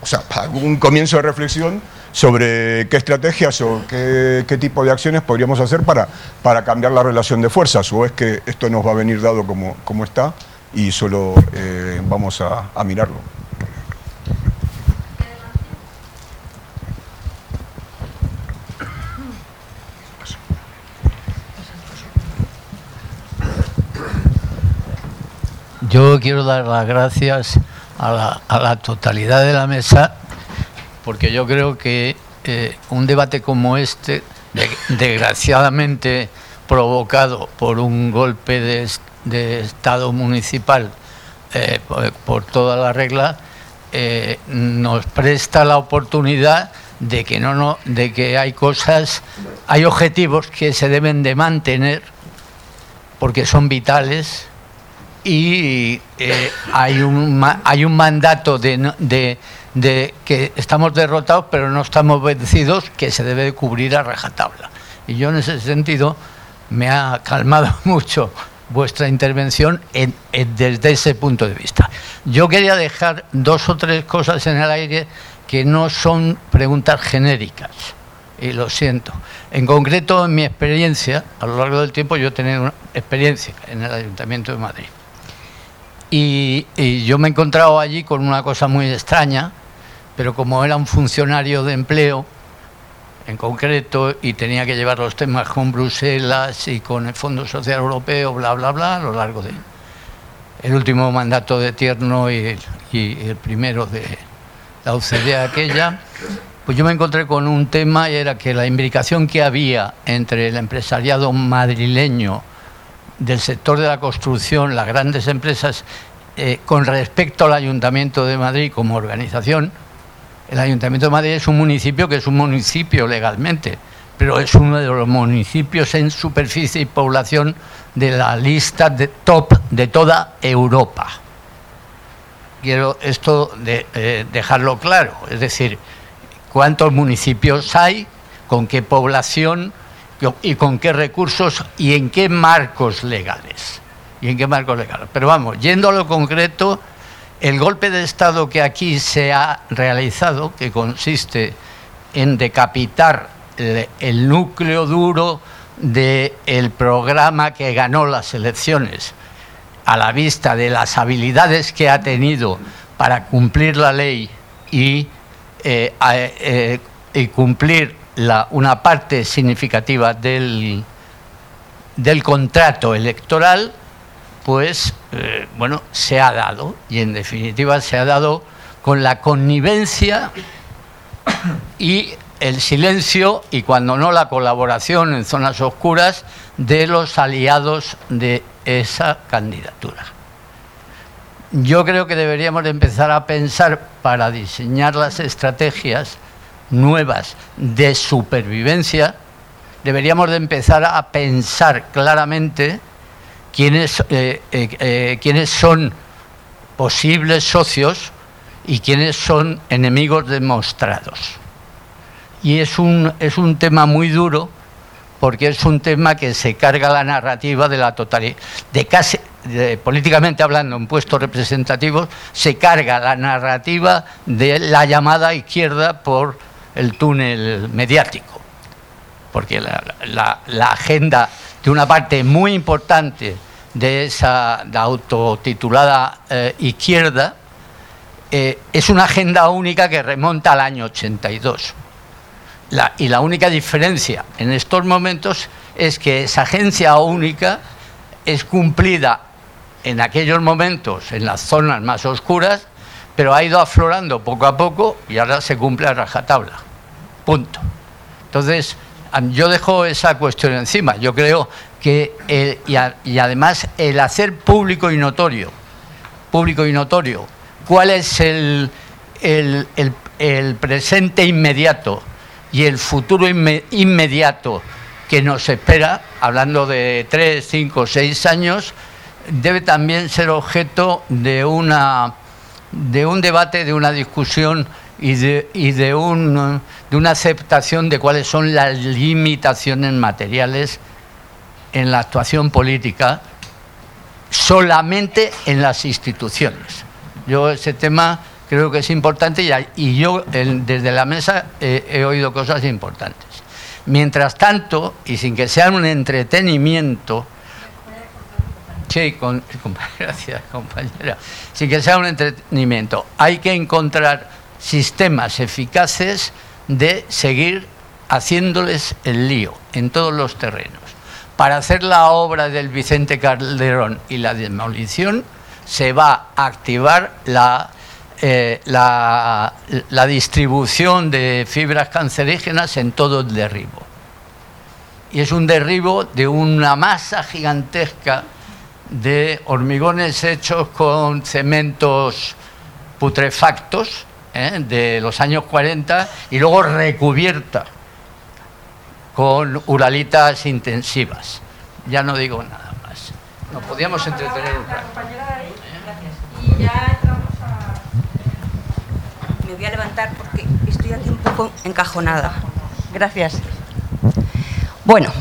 o sea, un comienzo de reflexión sobre qué estrategias o qué, tipo de acciones podríamos hacer para, para cambiar la relación de fuerzas, o es que esto nos va a venir dado como, como está? Y solo eh, vamos a, mirarlo. Yo quiero dar las gracias a la, totalidad de la mesa porque yo creo que eh, un debate como este, desgraciadamente provocado por un golpe de, de Estado municipal eh, por, toda la regla, eh, nos presta la oportunidad de que no, no, de que hay cosas, hay objetivos que se deben de mantener porque son vitales y eh, hay, un, hay un mandato de, de, de, que estamos derrotados pero no estamos vencidos que se debe de cubrir a rajatabla. Y yo en ese sentido me ha calmado (laughs) mucho vuestra intervención desde ese punto de vista. Yo quería dejar dos o tres cosas en el aire que no son preguntas genéricas, y lo siento. En concreto, en mi experiencia, a lo largo del tiempo yo he tenido una experiencia en el Ayuntamiento de Madrid. Y, y yo me he encontrado allí con una cosa muy extraña, pero como era un funcionario de empleo, en concreto y tenía que llevar los temas con Bruselas y con el Fondo Social Europeo, bla, bla, bla, a lo largo de el último mandato de Tierno y el, primero de, la OCDE aquella, pues yo me encontré con un tema y era que la imbricación que había entre el empresariado madrileño del sector de la construcción, las grandes empresas, eh, con respecto al Ayuntamiento de Madrid como organización, el Ayuntamiento de Madrid es un municipio que es un municipio legalmente, pero es uno de los municipios en superficie y población de la lista de top de toda Europa. Quiero esto eh, dejarlo claro, es decir, cuántos municipios hay, con qué población y con qué recursos y en qué marcos legales. Y en qué marcos legales. Pero vamos, yendo a lo concreto, el golpe de Estado que aquí se ha realizado, que consiste en decapitar el, núcleo duro del programa que ganó las elecciones, a la vista de las habilidades que ha tenido para cumplir la ley y, eh, eh, cumplir una parte significativa del, del contrato electoral, pues eh, bueno, se ha dado y en definitiva se ha dado con la connivencia y el silencio y cuando no la colaboración en zonas oscuras de los aliados de esa candidatura. Yo creo que deberíamos empezar a pensar para diseñar las estrategias nuevas de supervivencia, deberíamos de empezar a pensar claramente quiénes, eh, eh, eh, quiénes son posibles socios y quiénes son enemigos demostrados. Y es un, es un tema muy duro porque es un tema que se carga la narrativa de la totalidad, de casi, políticamente hablando, en puestos representativos, se carga la narrativa de la llamada izquierda por el túnel mediático, porque la, agenda de una parte muy importante de esa autotitulada eh, izquierda eh, es una agenda única que remonta al año 82. y la única diferencia en estos momentos es que esa agencia única es cumplida en aquellos momentos en las zonas más oscuras pero ha ido aflorando poco a poco y ahora se cumple a rajatabla. Punto. Entonces, yo dejo esa cuestión encima. Yo creo que, y, además, el hacer público y notorio, público y notorio, cuál es el, el, presente inmediato y el futuro inmediato que nos espera, hablando de tres, cinco, seis años, debe también ser objeto de una de un debate, de una discusión y de, y de, un, de una aceptación de cuáles son las limitaciones materiales en la actuación política solamente en las instituciones. Yo ese tema creo que es importante y, yo desde la mesa he oído cosas importantes. Mientras tanto, y sin que sea un entretenimiento, Sí, (laughs) gracias compañera. Sin que sea un entretenimiento, hay que encontrar sistemas eficaces de seguir haciéndoles el lío en todos los terrenos. Para hacer la obra del Vicente Calderón y la demolición se va a activar la, eh, la, la distribución de fibras cancerígenas en todo el derribo. Y es un derribo de una masa gigantesca de hormigones hechos con cementos putrefactos ¿eh? de los años 40 y luego recubierta con uralitas intensivas. Ya no digo nada más. Nos podíamos entretener un rato. Me voy a levantar porque estoy aquí un poco encajonada. Gracias. Bueno,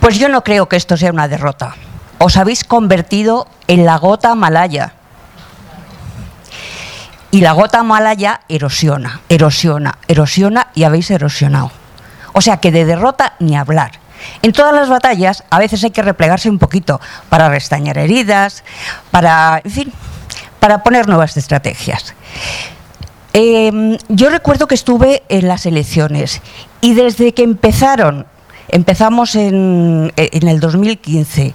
pues yo no creo que esto sea una derrota os habéis convertido en la gota malaya. Y la gota malaya erosiona, erosiona, erosiona y habéis erosionado. O sea que de derrota ni hablar. En todas las batallas a veces hay que replegarse un poquito para restañar heridas, para, en fin, para poner nuevas estrategias. Em, yo recuerdo que estuve en las elecciones y desde que empezaron, empezamos en, en el 2015,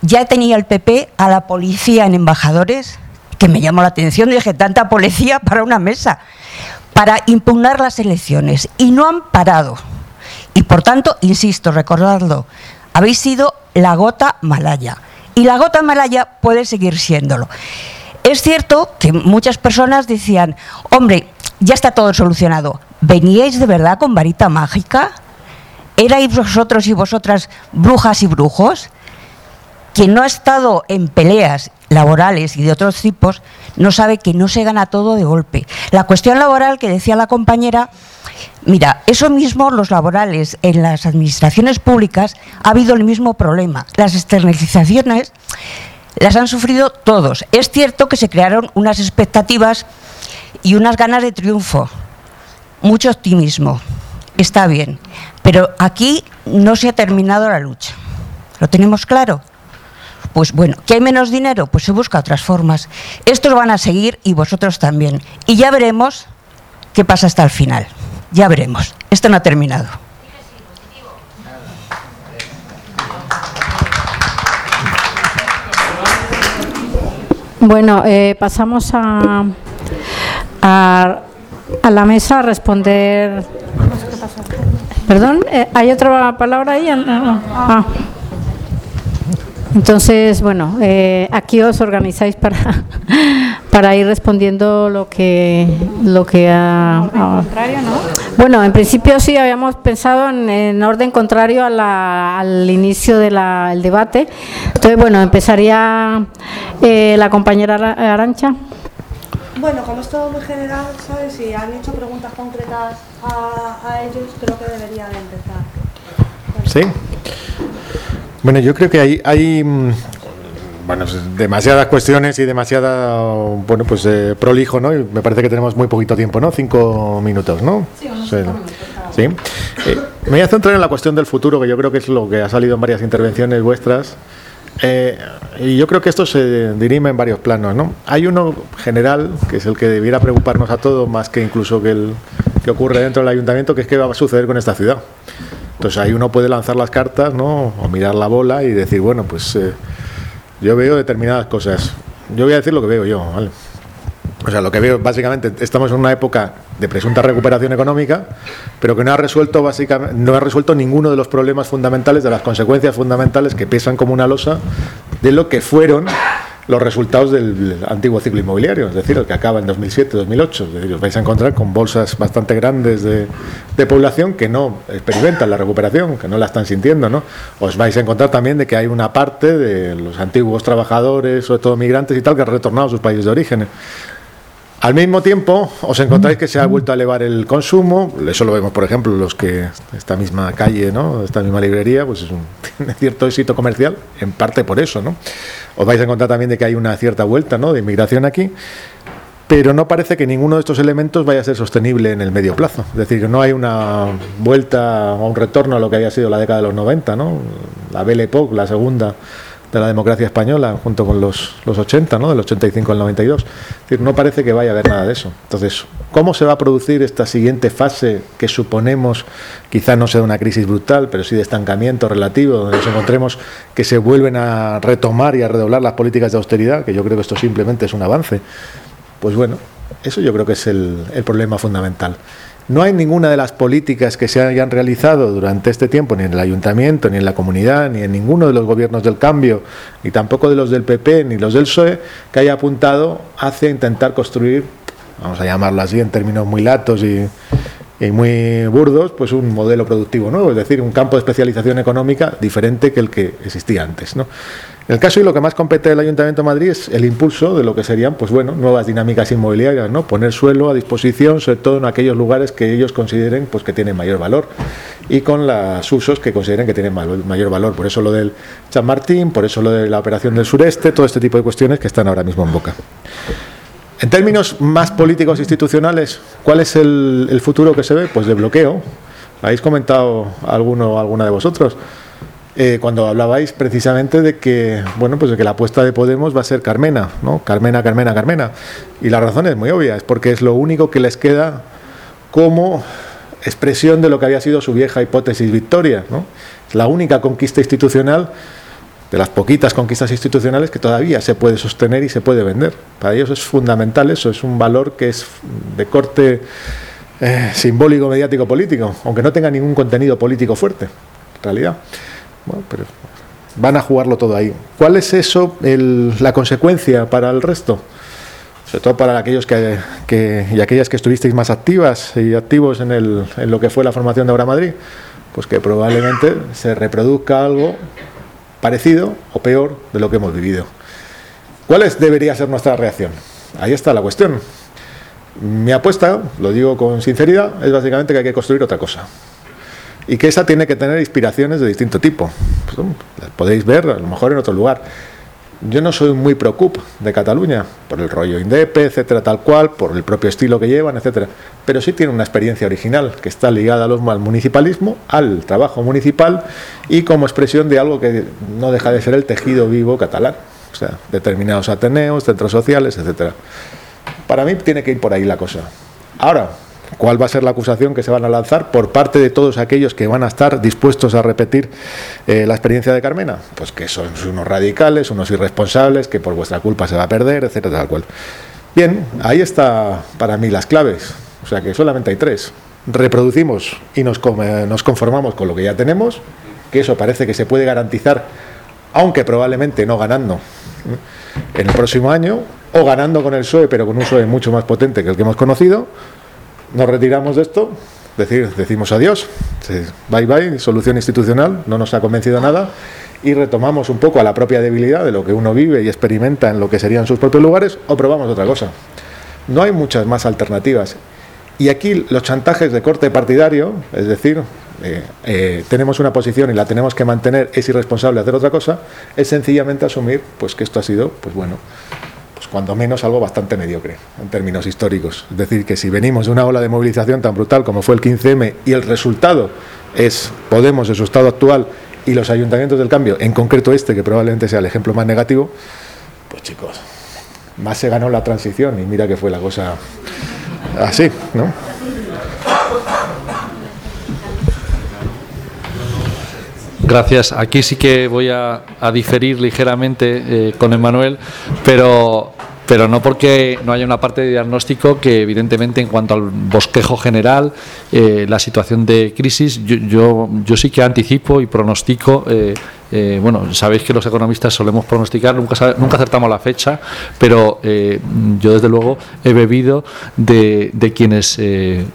ya tenía el PP a la policía en embajadores que me llamó la atención, dije, tanta policía para una mesa, para impugnar las elecciones. Y no han parado. Y por tanto, insisto, recordadlo, habéis sido la gota malaya. Y la gota malaya puede seguir siéndolo. Es cierto que muchas personas decían, hombre, ya está todo solucionado. ¿Veníais de verdad con varita mágica? ¿Erais vosotros y vosotras brujas y brujos? Quien no ha estado en peleas laborales y de otros tipos no sabe que no se gana todo de golpe. La cuestión laboral que decía la compañera, mira, eso mismo los laborales en las administraciones públicas ha habido el mismo problema. Las externalizaciones las han sufrido todos. Es cierto que se crearon unas expectativas y unas ganas de triunfo, mucho optimismo. Está bien, pero aquí no se ha terminado la lucha. ¿Lo tenemos claro? Pues bueno, ¿que hay menos dinero? Pues se busca otras formas. Estos van a seguir y vosotros también. Y ya veremos qué pasa hasta el final. Ya veremos. Esto no ha terminado. Bueno, eh, pasamos a, a, la mesa a responder. Perdón, eh, ¿hay otra palabra ahí? Ah. Entonces, bueno, eh, aquí os organizáis para, (laughs) para ir respondiendo lo que lo que ha, bueno, en principio sí habíamos pensado en, orden contrario al inicio del debate. Entonces, bueno, empezaría eh, la compañera Arancha. Bueno, como es todo muy general, ¿sabes? Si han hecho preguntas concretas a, a ellos, creo que debería de empezar. Sí. Bueno, yo creo que hay, hay mm, bueno, demasiadas cuestiones y demasiada, bueno, pues eh, prolijo, ¿no? Y me parece que tenemos muy poquito tiempo, ¿no? Cinco minutos, ¿no? Sí, sí. Eh, me voy a centrar en la cuestión del futuro, que yo creo que es lo que ha salido en varias intervenciones vuestras. Eh, y yo creo que esto se dirime en varios planos, ¿no? Hay uno general, que es el que debiera preocuparnos a todos, más que incluso que el que ocurre dentro del ayuntamiento, que es qué va a suceder con esta ciudad. Entonces ahí uno puede lanzar las cartas, ¿no? O mirar la bola y decir, bueno, pues eh, yo veo determinadas cosas. Yo voy a decir lo que veo yo, ¿vale? O sea, lo que veo básicamente, estamos en una época de presunta recuperación económica, pero que no ha resuelto básicamente, no ha resuelto ninguno de los problemas fundamentales, de las consecuencias fundamentales que pesan como una losa de lo que fueron los resultados del antiguo ciclo inmobiliario, es decir, el que acaba en 2007-2008. Es decir, os vais a encontrar con bolsas bastante grandes de, población que no experimentan la recuperación, que no la están sintiendo. ¿no? Os vais a encontrar también de que hay una parte de los antiguos trabajadores, sobre todo migrantes y tal, que han retornado a sus países de origen. Al mismo tiempo, os encontráis que se ha vuelto a elevar el consumo. Eso lo vemos, por ejemplo, los que esta misma calle, ¿no? esta misma librería, pues es un, (laughs) tiene cierto éxito comercial, en parte por eso. ¿no? Os vais a encontrar también de que hay una cierta vuelta ¿no? de inmigración aquí, pero no parece que ninguno de estos elementos vaya a ser sostenible en el medio plazo. Es decir, no hay una vuelta o un retorno a lo que había sido la década de los 90, ¿no? la Belle Époque, la segunda de la democracia española, junto con los, los 80, ¿no? del 85 al 92. Es decir, no parece que vaya a haber nada de eso. Entonces, ¿cómo se va a producir esta siguiente fase que suponemos, quizá no sea una crisis brutal, pero sí de estancamiento relativo, donde nos encontremos que se vuelven a retomar y a redoblar las políticas de austeridad, que yo creo que esto simplemente es un avance? Pues bueno, eso yo creo que es el, el problema fundamental. No hay ninguna de las políticas que se hayan realizado durante este tiempo, ni en el ayuntamiento, ni en la comunidad, ni en ninguno de los gobiernos del cambio, ni tampoco de los del PP, ni los del PSOE, que haya apuntado hacia intentar construir, vamos a llamarlo así en términos muy latos y, y muy burdos, pues un modelo productivo nuevo, es decir, un campo de especialización económica diferente que el que existía antes. ¿no? En el caso y lo que más compete el Ayuntamiento de Madrid es el impulso de lo que serían pues bueno, nuevas dinámicas inmobiliarias, ¿no? poner suelo a disposición, sobre todo en aquellos lugares que ellos consideren pues, que tienen mayor valor y con los usos que consideren que tienen mayor valor. Por eso lo del San Martín, por eso lo de la operación del sureste, todo este tipo de cuestiones que están ahora mismo en boca. En términos más políticos institucionales, ¿cuál es el, futuro que se ve? Pues de bloqueo. ¿Habéis comentado alguno o alguna de vosotros? Eh, cuando hablabais precisamente de que, bueno, pues de que la apuesta de Podemos va a ser Carmena, ¿no? Carmena, Carmena, Carmena. Y la razón es muy obvia, es porque es lo único que les queda como expresión de lo que había sido su vieja hipótesis victoria, ¿no? Es la única conquista institucional de las poquitas conquistas institucionales que todavía se puede sostener y se puede vender. Para ellos es fundamental eso, es un valor que es de corte eh, simbólico, mediático, político, aunque no tenga ningún contenido político fuerte, en realidad. Bueno, pero van a jugarlo todo ahí. ¿Cuál es eso, la consecuencia para el resto? Sobre todo para aquellos que, y aquellas que estuvisteis más activas y activos en, el, en lo que fue la formación de Ahora Madrid, pues que probablemente se reproduzca algo parecido o peor de lo que hemos vivido. ¿Cuál es, debería ser nuestra reacción? Ahí está la cuestión. Mi apuesta, lo digo con sinceridad, es básicamente que hay que construir otra cosa. Y que esa tiene que tener inspiraciones de distinto tipo. Pues, las podéis ver a lo mejor en otro lugar. Yo no soy muy preocup de Cataluña, por el rollo Indepe, etcétera, tal cual, por el propio estilo que llevan, etcétera. Pero sí tiene una experiencia original que está ligada al municipalismo, al trabajo municipal y como expresión de algo que no deja de ser el tejido vivo catalán. O sea, determinados ateneos, centros sociales, etcétera. Para mí tiene que ir por ahí la cosa. Ahora, ¿Cuál va a ser la acusación que se van a lanzar por parte de todos aquellos que van a estar dispuestos a repetir eh, la experiencia de Carmena? Pues que son unos radicales, unos irresponsables, que por vuestra culpa se va a perder, etcétera, tal cual. Bien, ahí está para mí las claves. O sea que solamente hay tres. Reproducimos y nos, nos conformamos con lo que ya tenemos, que eso parece que se puede garantizar, aunque probablemente no ganando en el próximo año, o ganando con el PSOE, pero con un PSOE mucho más potente que el que hemos conocido, nos retiramos de esto, decir, decimos adiós, bye bye, solución institucional, no nos ha convencido nada, y retomamos un poco a la propia debilidad de lo que uno vive y experimenta en lo que serían sus propios lugares, o probamos otra cosa. No hay muchas más alternativas. Y aquí los chantajes de corte partidario, es decir, eh, eh, tenemos una posición y la tenemos que mantener, es irresponsable hacer otra cosa, es sencillamente asumir pues que esto ha sido, pues bueno, cuando menos algo bastante mediocre en términos históricos. Es decir, que si venimos de una ola de movilización tan brutal como fue el 15M y el resultado es Podemos en su estado actual y los ayuntamientos del cambio, en concreto este, que probablemente sea el ejemplo más negativo, pues chicos, más se ganó la transición y mira que fue la cosa así, ¿no? Gracias. Aquí sí que voy a, diferir ligeramente eh, con Emanuel, pero pero no porque no haya una parte de diagnóstico que evidentemente en cuanto al bosquejo general, eh, la situación de crisis, yo, yo, sí que anticipo y pronostico. Eh, eh, bueno, sabéis que los economistas solemos pronosticar, nunca, nunca acertamos la fecha, pero yo desde luego he bebido de, de quienes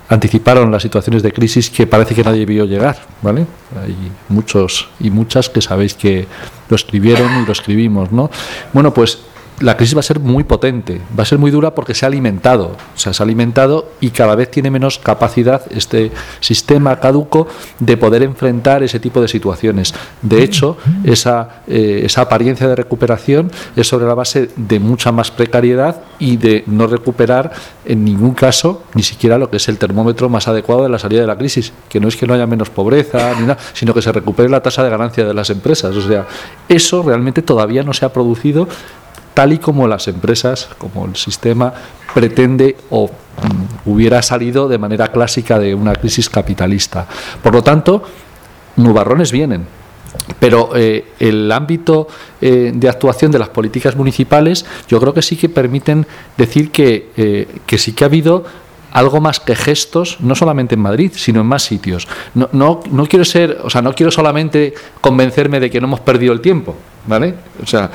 anticiparon las situaciones de crisis que parece que nadie vio llegar, ¿vale? Hay muchos y muchas que sabéis que lo escribieron y lo escribimos, ¿no? Bueno, pues la crisis va a ser muy potente, va a ser muy dura porque se ha alimentado, se ha alimentado y cada vez tiene menos capacidad este sistema caduco de poder enfrentar ese tipo de situaciones. De hecho, esa, eh, esa apariencia de recuperación es sobre la base de mucha más precariedad y de no recuperar en ningún caso ni siquiera lo que es el termómetro más adecuado de la salida de la crisis, que no es que no haya menos pobreza ni nada, sino que se recupere la tasa de ganancia de las empresas. O sea, eso realmente todavía no se ha producido tal y como las empresas, como el sistema pretende o mm, hubiera salido de manera clásica de una crisis capitalista. Por lo tanto, nubarrones vienen, pero eh, el ámbito eh, de actuación de las políticas municipales yo creo que sí que permiten decir que, eh, que sí que ha habido algo más que gestos, no solamente en Madrid, sino en más sitios. No, no, no quiero ser, o sea, no quiero solamente convencerme de que no hemos perdido el tiempo, ¿vale? O sea,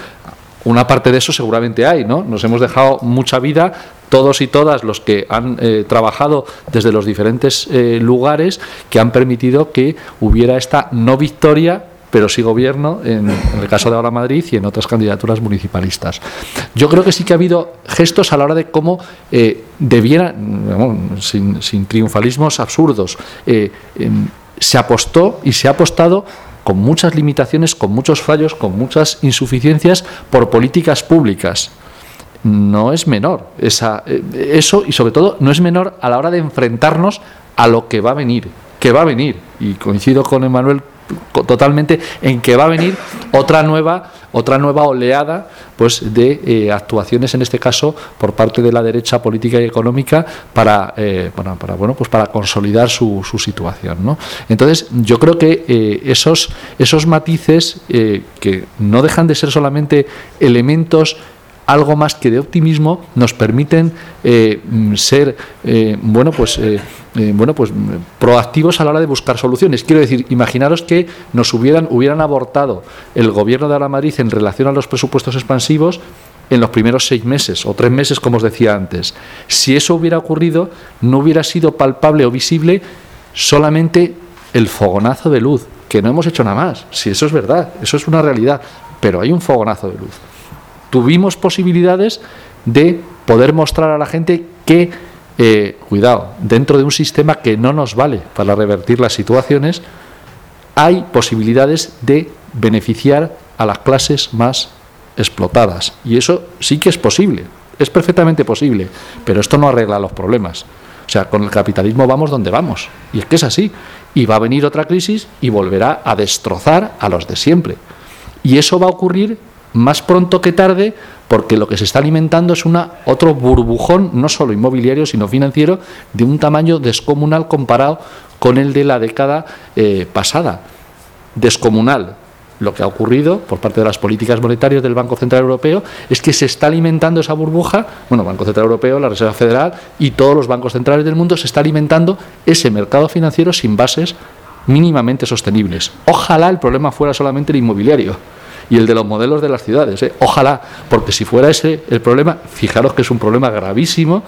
una parte de eso seguramente hay, ¿no? Nos hemos dejado mucha vida, todos y todas los que han eh, trabajado desde los diferentes eh, lugares que han permitido que hubiera esta no victoria pero sí gobierno en, el caso de ahora Madrid y en otras candidaturas municipalistas. Yo creo que sí que ha habido gestos a la hora de cómo eh, debiera, sin, sin, triunfalismos absurdos, em, se apostó y se ha apostado con muchas limitaciones, con muchos fallos, con muchas insuficiencias por políticas públicas. No es menor esa, eh, eso y sobre todo no es menor a la hora de enfrentarnos a lo que va a venir, que va a venir. Y coincido con Emanuel totalmente en que va a venir otra nueva otra nueva oleada pues de eh, actuaciones en este caso por parte de la derecha política y económica para eh, bueno, pues para consolidar su, su situación ¿no? entonces yo creo que eh, esos esos matices que no dejan de ser solamente elementos algo más que de optimismo nos permiten eh, mm, ser eh, bueno pues eh, bueno pues proactivos a la hora de buscar soluciones. Quiero decir imaginaros que nos hubieran hubieran abortado el gobierno de Madrid en relación a los presupuestos expansivos en los primeros seis meses o tres meses como os decía antes. Si eso hubiera ocurrido no hubiera sido palpable o visible solamente el fogonazo de luz que no hemos hecho nada más. Si eso es verdad eso es una realidad pero hay un fogonazo de luz tuvimos posibilidades de poder mostrar a la gente que, eh, cuidado, dentro de un sistema que no nos vale para revertir las situaciones, hay posibilidades de beneficiar a las clases más explotadas. Y eso sí que es posible, es perfectamente posible, pero esto no arregla los problemas. O sea, con el capitalismo vamos donde vamos. Y es que es así. Y va a venir otra crisis y volverá a destrozar a los de siempre. Y eso va a ocurrir más pronto que tarde, porque lo que se está alimentando es una, otro burbujón, no solo inmobiliario, sino financiero, de un tamaño descomunal comparado con el de la década eh, pasada. Descomunal. Lo que ha ocurrido por parte de las políticas monetarias del Banco Central Europeo es que se está alimentando esa burbuja, bueno, Banco Central Europeo, la Reserva Federal y todos los bancos centrales del mundo se está alimentando ese mercado financiero sin bases mínimamente sostenibles. Ojalá el problema fuera solamente el inmobiliario y el de los modelos de las ciudades. ¿eh? Ojalá, porque si fuera ese el problema, fijaros que es un problema gravísimo,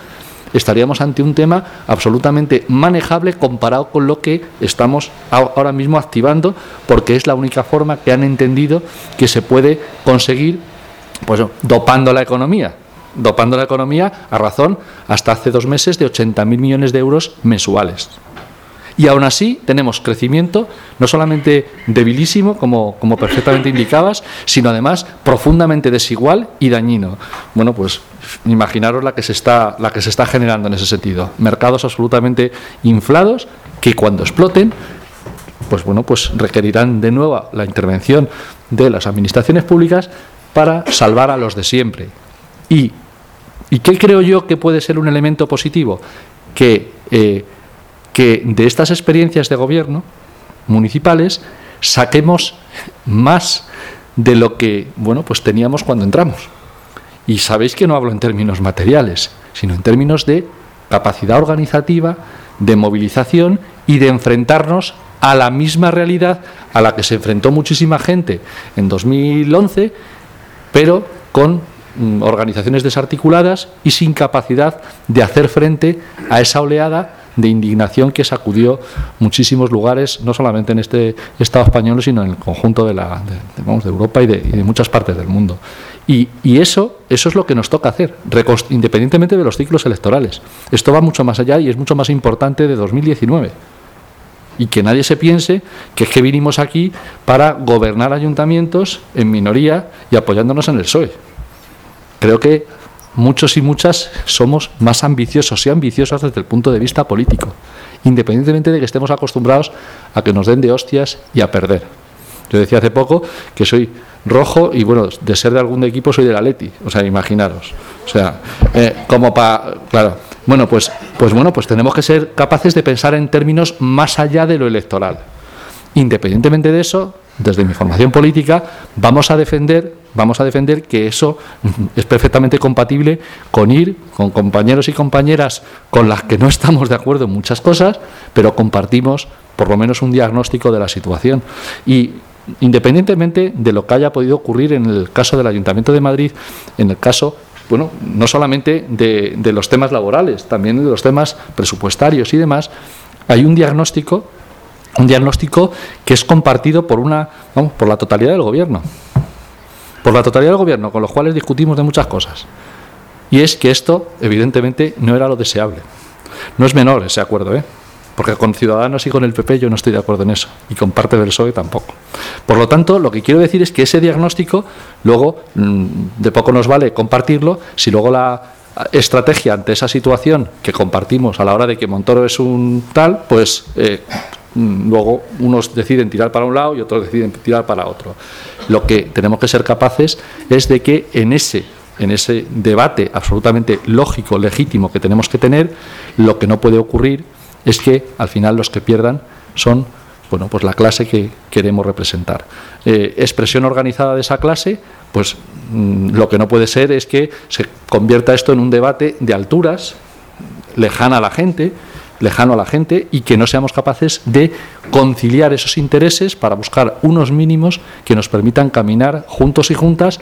estaríamos ante un tema absolutamente manejable comparado con lo que estamos ahora mismo activando, porque es la única forma que han entendido que se puede conseguir pues, dopando la economía. Dopando la economía a razón hasta hace dos meses de 80.000 millones de euros mensuales. Y aún así tenemos crecimiento no solamente debilísimo, como, como perfectamente indicabas, sino además profundamente desigual y dañino. Bueno, pues imaginaros la que se está, la que se está generando en ese sentido. Mercados absolutamente inflados que cuando exploten pues bueno, pues requerirán de nuevo la intervención de las administraciones públicas para salvar a los de siempre. ¿Y, ¿y qué creo yo que puede ser un elemento positivo? Que eh, que de estas experiencias de gobierno municipales saquemos más de lo que bueno pues teníamos cuando entramos. Y sabéis que no hablo en términos materiales sino en términos de capacidad organizativa de movilización y de enfrentarnos a la misma realidad a la que se enfrentó muchísima gente en 2011 pero con mm, organizaciones desarticuladas y sin capacidad de hacer frente a esa oleada de indignación que sacudió muchísimos lugares, no solamente en este Estado español, sino en el conjunto de, la, de, Europa y de, muchas partes del mundo. Y, eso, eso es lo que nos toca hacer, independientemente de los ciclos electorales. Esto va mucho más allá y es mucho más importante de 2019 y que nadie se piense que es que vinimos aquí para gobernar ayuntamientos en minoría y apoyándonos en el PSOE. Creo que muchos y muchas somos más ambiciosos y ambiciosas desde el punto de vista político, independientemente de que estemos acostumbrados a que nos den de hostias y a perder. Yo decía hace poco que soy rojo y bueno, de ser de algún equipo soy de la Leti, o sea, imaginaros. O sea, eh, como para, claro, bueno, pues, pues bueno, pues tenemos que ser capaces de pensar en términos más allá de lo electoral. Independientemente de eso, desde mi formación política, vamos a defender, vamos a defender que eso (laughs) es perfectamente compatible con ir con compañeros y compañeras con las que no estamos de acuerdo en muchas cosas, pero compartimos por lo menos un diagnóstico de la situación. Y independientemente de lo que haya podido ocurrir en el caso del Ayuntamiento de Madrid, en el caso bueno, no solamente de, de los temas laborales, también de los temas presupuestarios y demás, hay un diagnóstico un diagnóstico que es compartido por una por la totalidad del gobierno por la totalidad del gobierno con los cuales discutimos de muchas cosas. Y es que esto evidentemente no era lo deseable. No es menor ese acuerdo ¿eh? porque con Ciudadanos y con el PP yo no estoy de acuerdo en eso y con parte del PSOE tampoco. Por lo tanto lo que quiero decir es que ese diagnóstico luego mm, de poco nos vale compartirlo si luego la estrategia ante esa situación que compartimos a la hora de que Montoro es un tal, pues eh, luego unos deciden tirar para un lado y otros deciden tirar para otro. Lo que tenemos que ser capaces es de que en ese en ese debate absolutamente lógico, legítimo que tenemos que tener, lo que no puede ocurrir es que al final los que pierdan son bueno, pues la clase que queremos representar. Eh, expresión organizada de esa clase, pues mm, lo que no puede ser es que se convierta esto en un debate de alturas, lejana a la gente, lejano a la gente y que no seamos capaces de conciliar esos intereses para buscar unos mínimos que nos permitan caminar juntos y juntas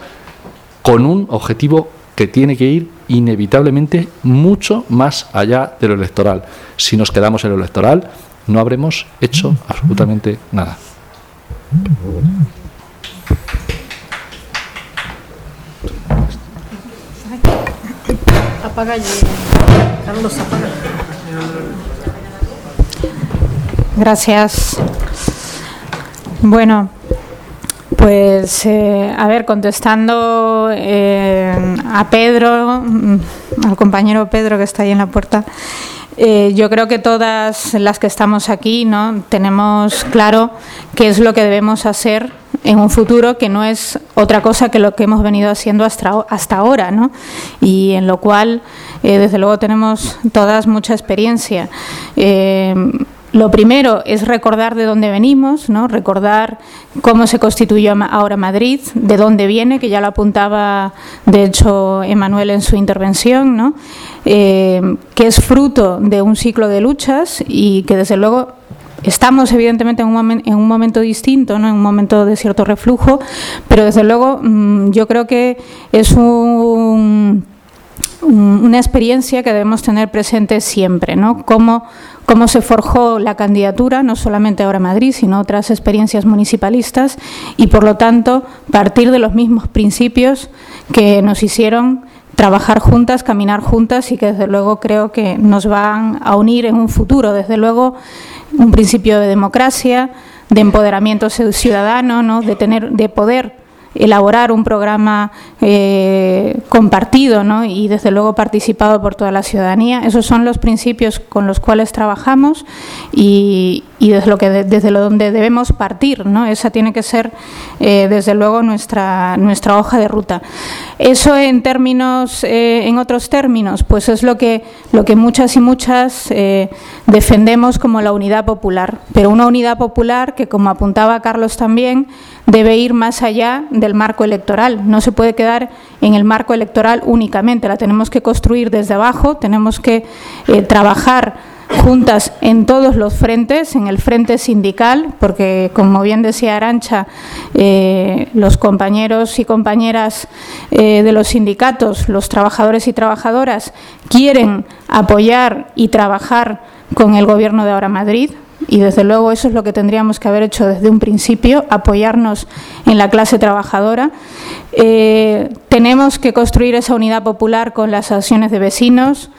con un objetivo que tiene que ir inevitablemente mucho más allá de lo electoral. Si nos quedamos en lo electoral, no habremos hecho absolutamente nada. Apaga Carlos, apaga. Gracias. Bueno, pues, eh, a ver, contestando eh, a Pedro, mm, al compañero Pedro que está ahí en la puerta, eh, yo creo que todas las que estamos aquí ¿no? tenemos claro qué es lo que debemos hacer en un futuro que no es otra cosa que lo que hemos venido haciendo hasta, hasta ahora, ¿no? y en lo cual, desde luego, tenemos todas mucha experiencia. Lo primero es recordar de dónde venimos, ¿no? recordar cómo se constituyó ahora Madrid, de dónde viene, que ya lo apuntaba de hecho Emanuel en su intervención. Eh, que es fruto de un ciclo de luchas y que desde luego estamos evidentemente en un, en un momento distinto, ¿no? en un momento de cierto reflujo, pero desde luego mm, yo creo que es un una experiencia que debemos tener presente siempre, ¿no? Cómo, cómo se forjó la candidatura, no solamente ahora Madrid, sino otras experiencias municipalistas, y por lo tanto partir de los mismos principios que nos hicieron trabajar juntas, caminar juntas y que desde luego creo que nos van a unir en un futuro. Desde luego, un principio de democracia, de empoderamiento ciudadano, ¿no? de, tener, de poder elaborar un programa eh, compartido ¿no? y desde luego participado por toda la ciudadanía. Esos son los principios con los cuales trabajamos y, desde lo que desde lo donde debemos partir. ¿no? Esa tiene que ser eh, desde luego nuestra nuestra hoja de ruta. Eso en términos eh, en otros términos, pues es lo que lo que muchas y muchas defendemos como la unidad popular, pero una unidad popular que como apuntaba Carlos también debe ir más allá del marco electoral. No se puede quedar en el marco electoral únicamente, la tenemos que construir desde abajo, tenemos que eh, trabajar juntas en todos los frentes, en el frente sindical, porque como bien decía Arancha, eh, los compañeros y compañeras eh, de los sindicatos, los trabajadores y trabajadoras, quieren apoyar y trabajar con el Gobierno de ahora Madrid, y desde luego eso es lo que tendríamos que haber hecho desde un principio, apoyarnos en la clase trabajadora. Eh, tenemos que construir esa unidad popular con las asociaciones de vecinos,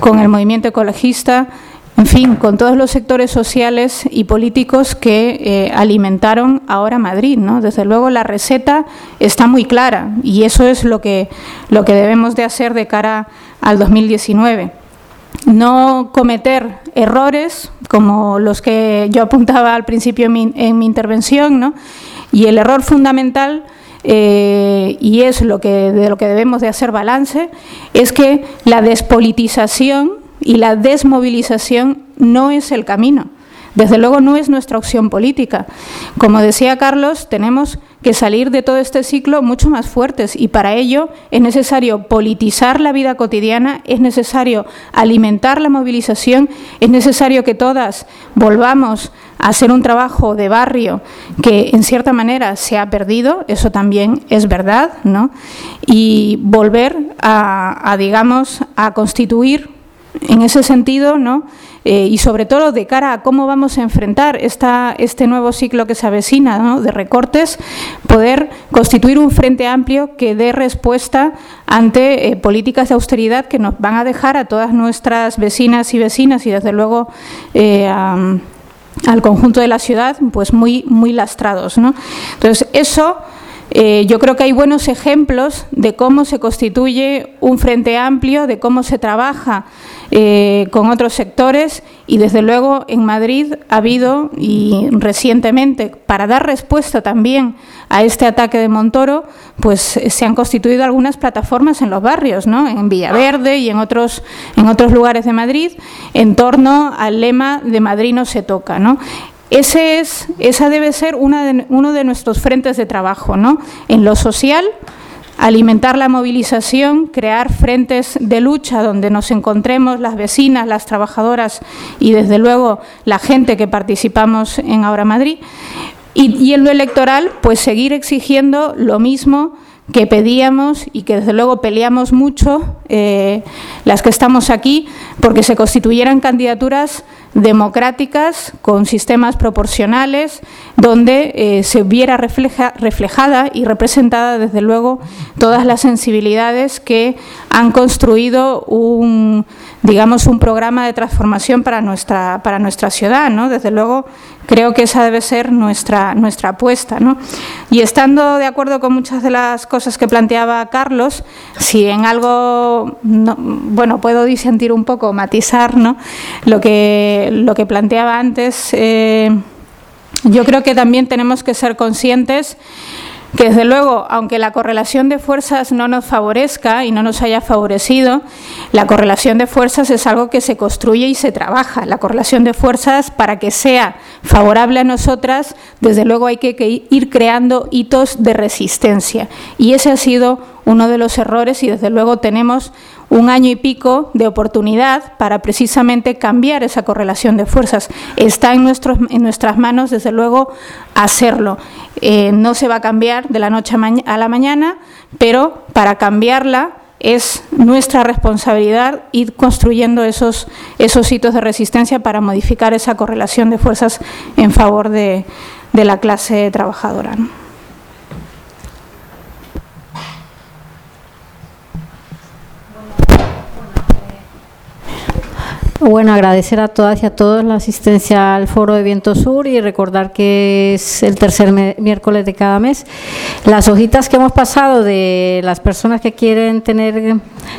con el movimiento ecologista, en fin, con todos los sectores sociales y políticos que eh, alimentaron ahora Madrid. ¿no? Desde luego la receta está muy clara y eso es lo que, lo que debemos de hacer de cara al 2019 no cometer errores como los que yo apuntaba al principio en mi, intervención, ¿no? Y el error fundamental eh, y es lo que de lo que debemos de hacer balance es que la despolitización y la desmovilización no es el camino. Desde luego no es nuestra opción política. Como decía Carlos, tenemos que salir de todo este ciclo mucho más fuertes y para ello es necesario politizar la vida cotidiana, es necesario alimentar la movilización, es necesario que todas volvamos a hacer un trabajo de barrio que en cierta manera se ha perdido, eso también es verdad, ¿no? Y volver a, digamos, a constituir en ese sentido, ¿no? Eh, y sobre todo de cara a cómo vamos a enfrentar esta, este nuevo ciclo que se avecina de recortes, poder constituir un frente amplio que dé respuesta ante eh, políticas de austeridad que nos van a dejar a todas nuestras vecinas y vecinas y desde luego eh, al conjunto de la ciudad pues muy, muy lastrados. Entonces, eso yo creo que hay buenos ejemplos de cómo se constituye un frente amplio, de cómo se trabaja eh, con otros sectores y desde luego en Madrid ha habido y recientemente para dar respuesta también a este ataque de Montoro, pues se han constituido algunas plataformas en los barrios, ¿no? en Villaverde y en otros, en otros lugares de Madrid, en torno al lema de Madrid no se toca. ¿no? Ese es, esa debe ser una de, uno de nuestros frentes de trabajo, ¿no? En lo social, alimentar la movilización, crear frentes de lucha donde nos encontremos las vecinas, las trabajadoras y desde luego la gente que participamos en Ahora Madrid. Y, en lo electoral, pues seguir exigiendo lo mismo que pedíamos y que desde luego peleamos mucho eh, las que estamos aquí porque se constituyeran candidaturas democráticas con sistemas proporcionales donde eh, se viera reflejada y representada desde luego todas las sensibilidades que han construido un digamos un programa de transformación para nuestra para nuestra ciudad ¿no? desde luego creo que esa debe ser nuestra nuestra apuesta ¿no? y estando de acuerdo con muchas de las cosas que planteaba Carlos si en algo bueno puedo disentir un poco matizar ¿no? lo que lo que planteaba antes, eh, yo creo que también tenemos que ser conscientes que desde luego, aunque la correlación de fuerzas no nos favorezca y no nos haya favorecido, la correlación de fuerzas es algo que se construye y se trabaja. La correlación de fuerzas, para que sea favorable a nosotras, desde luego hay que ir creando hitos de resistencia. Y ese ha sido uno de los errores y desde luego tenemos un año y pico de oportunidad para precisamente cambiar esa correlación de fuerzas. Está en, nuestros, en nuestras manos, desde luego, hacerlo. Eh, no se va a cambiar de la noche a la mañana, pero para cambiarla es nuestra responsabilidad ir construyendo esos, esos hitos de resistencia para modificar esa correlación de fuerzas en favor de, de la clase trabajadora. Bueno, agradecer a todas y a todos la asistencia al foro de Viento Sur y recordar que es el tercer miércoles de cada mes. Las hojitas que hemos pasado de las personas que quieren tener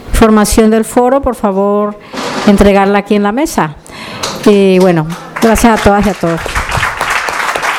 información del foro, por favor, entregarla aquí en la mesa. Y bueno, gracias a todas y a todos.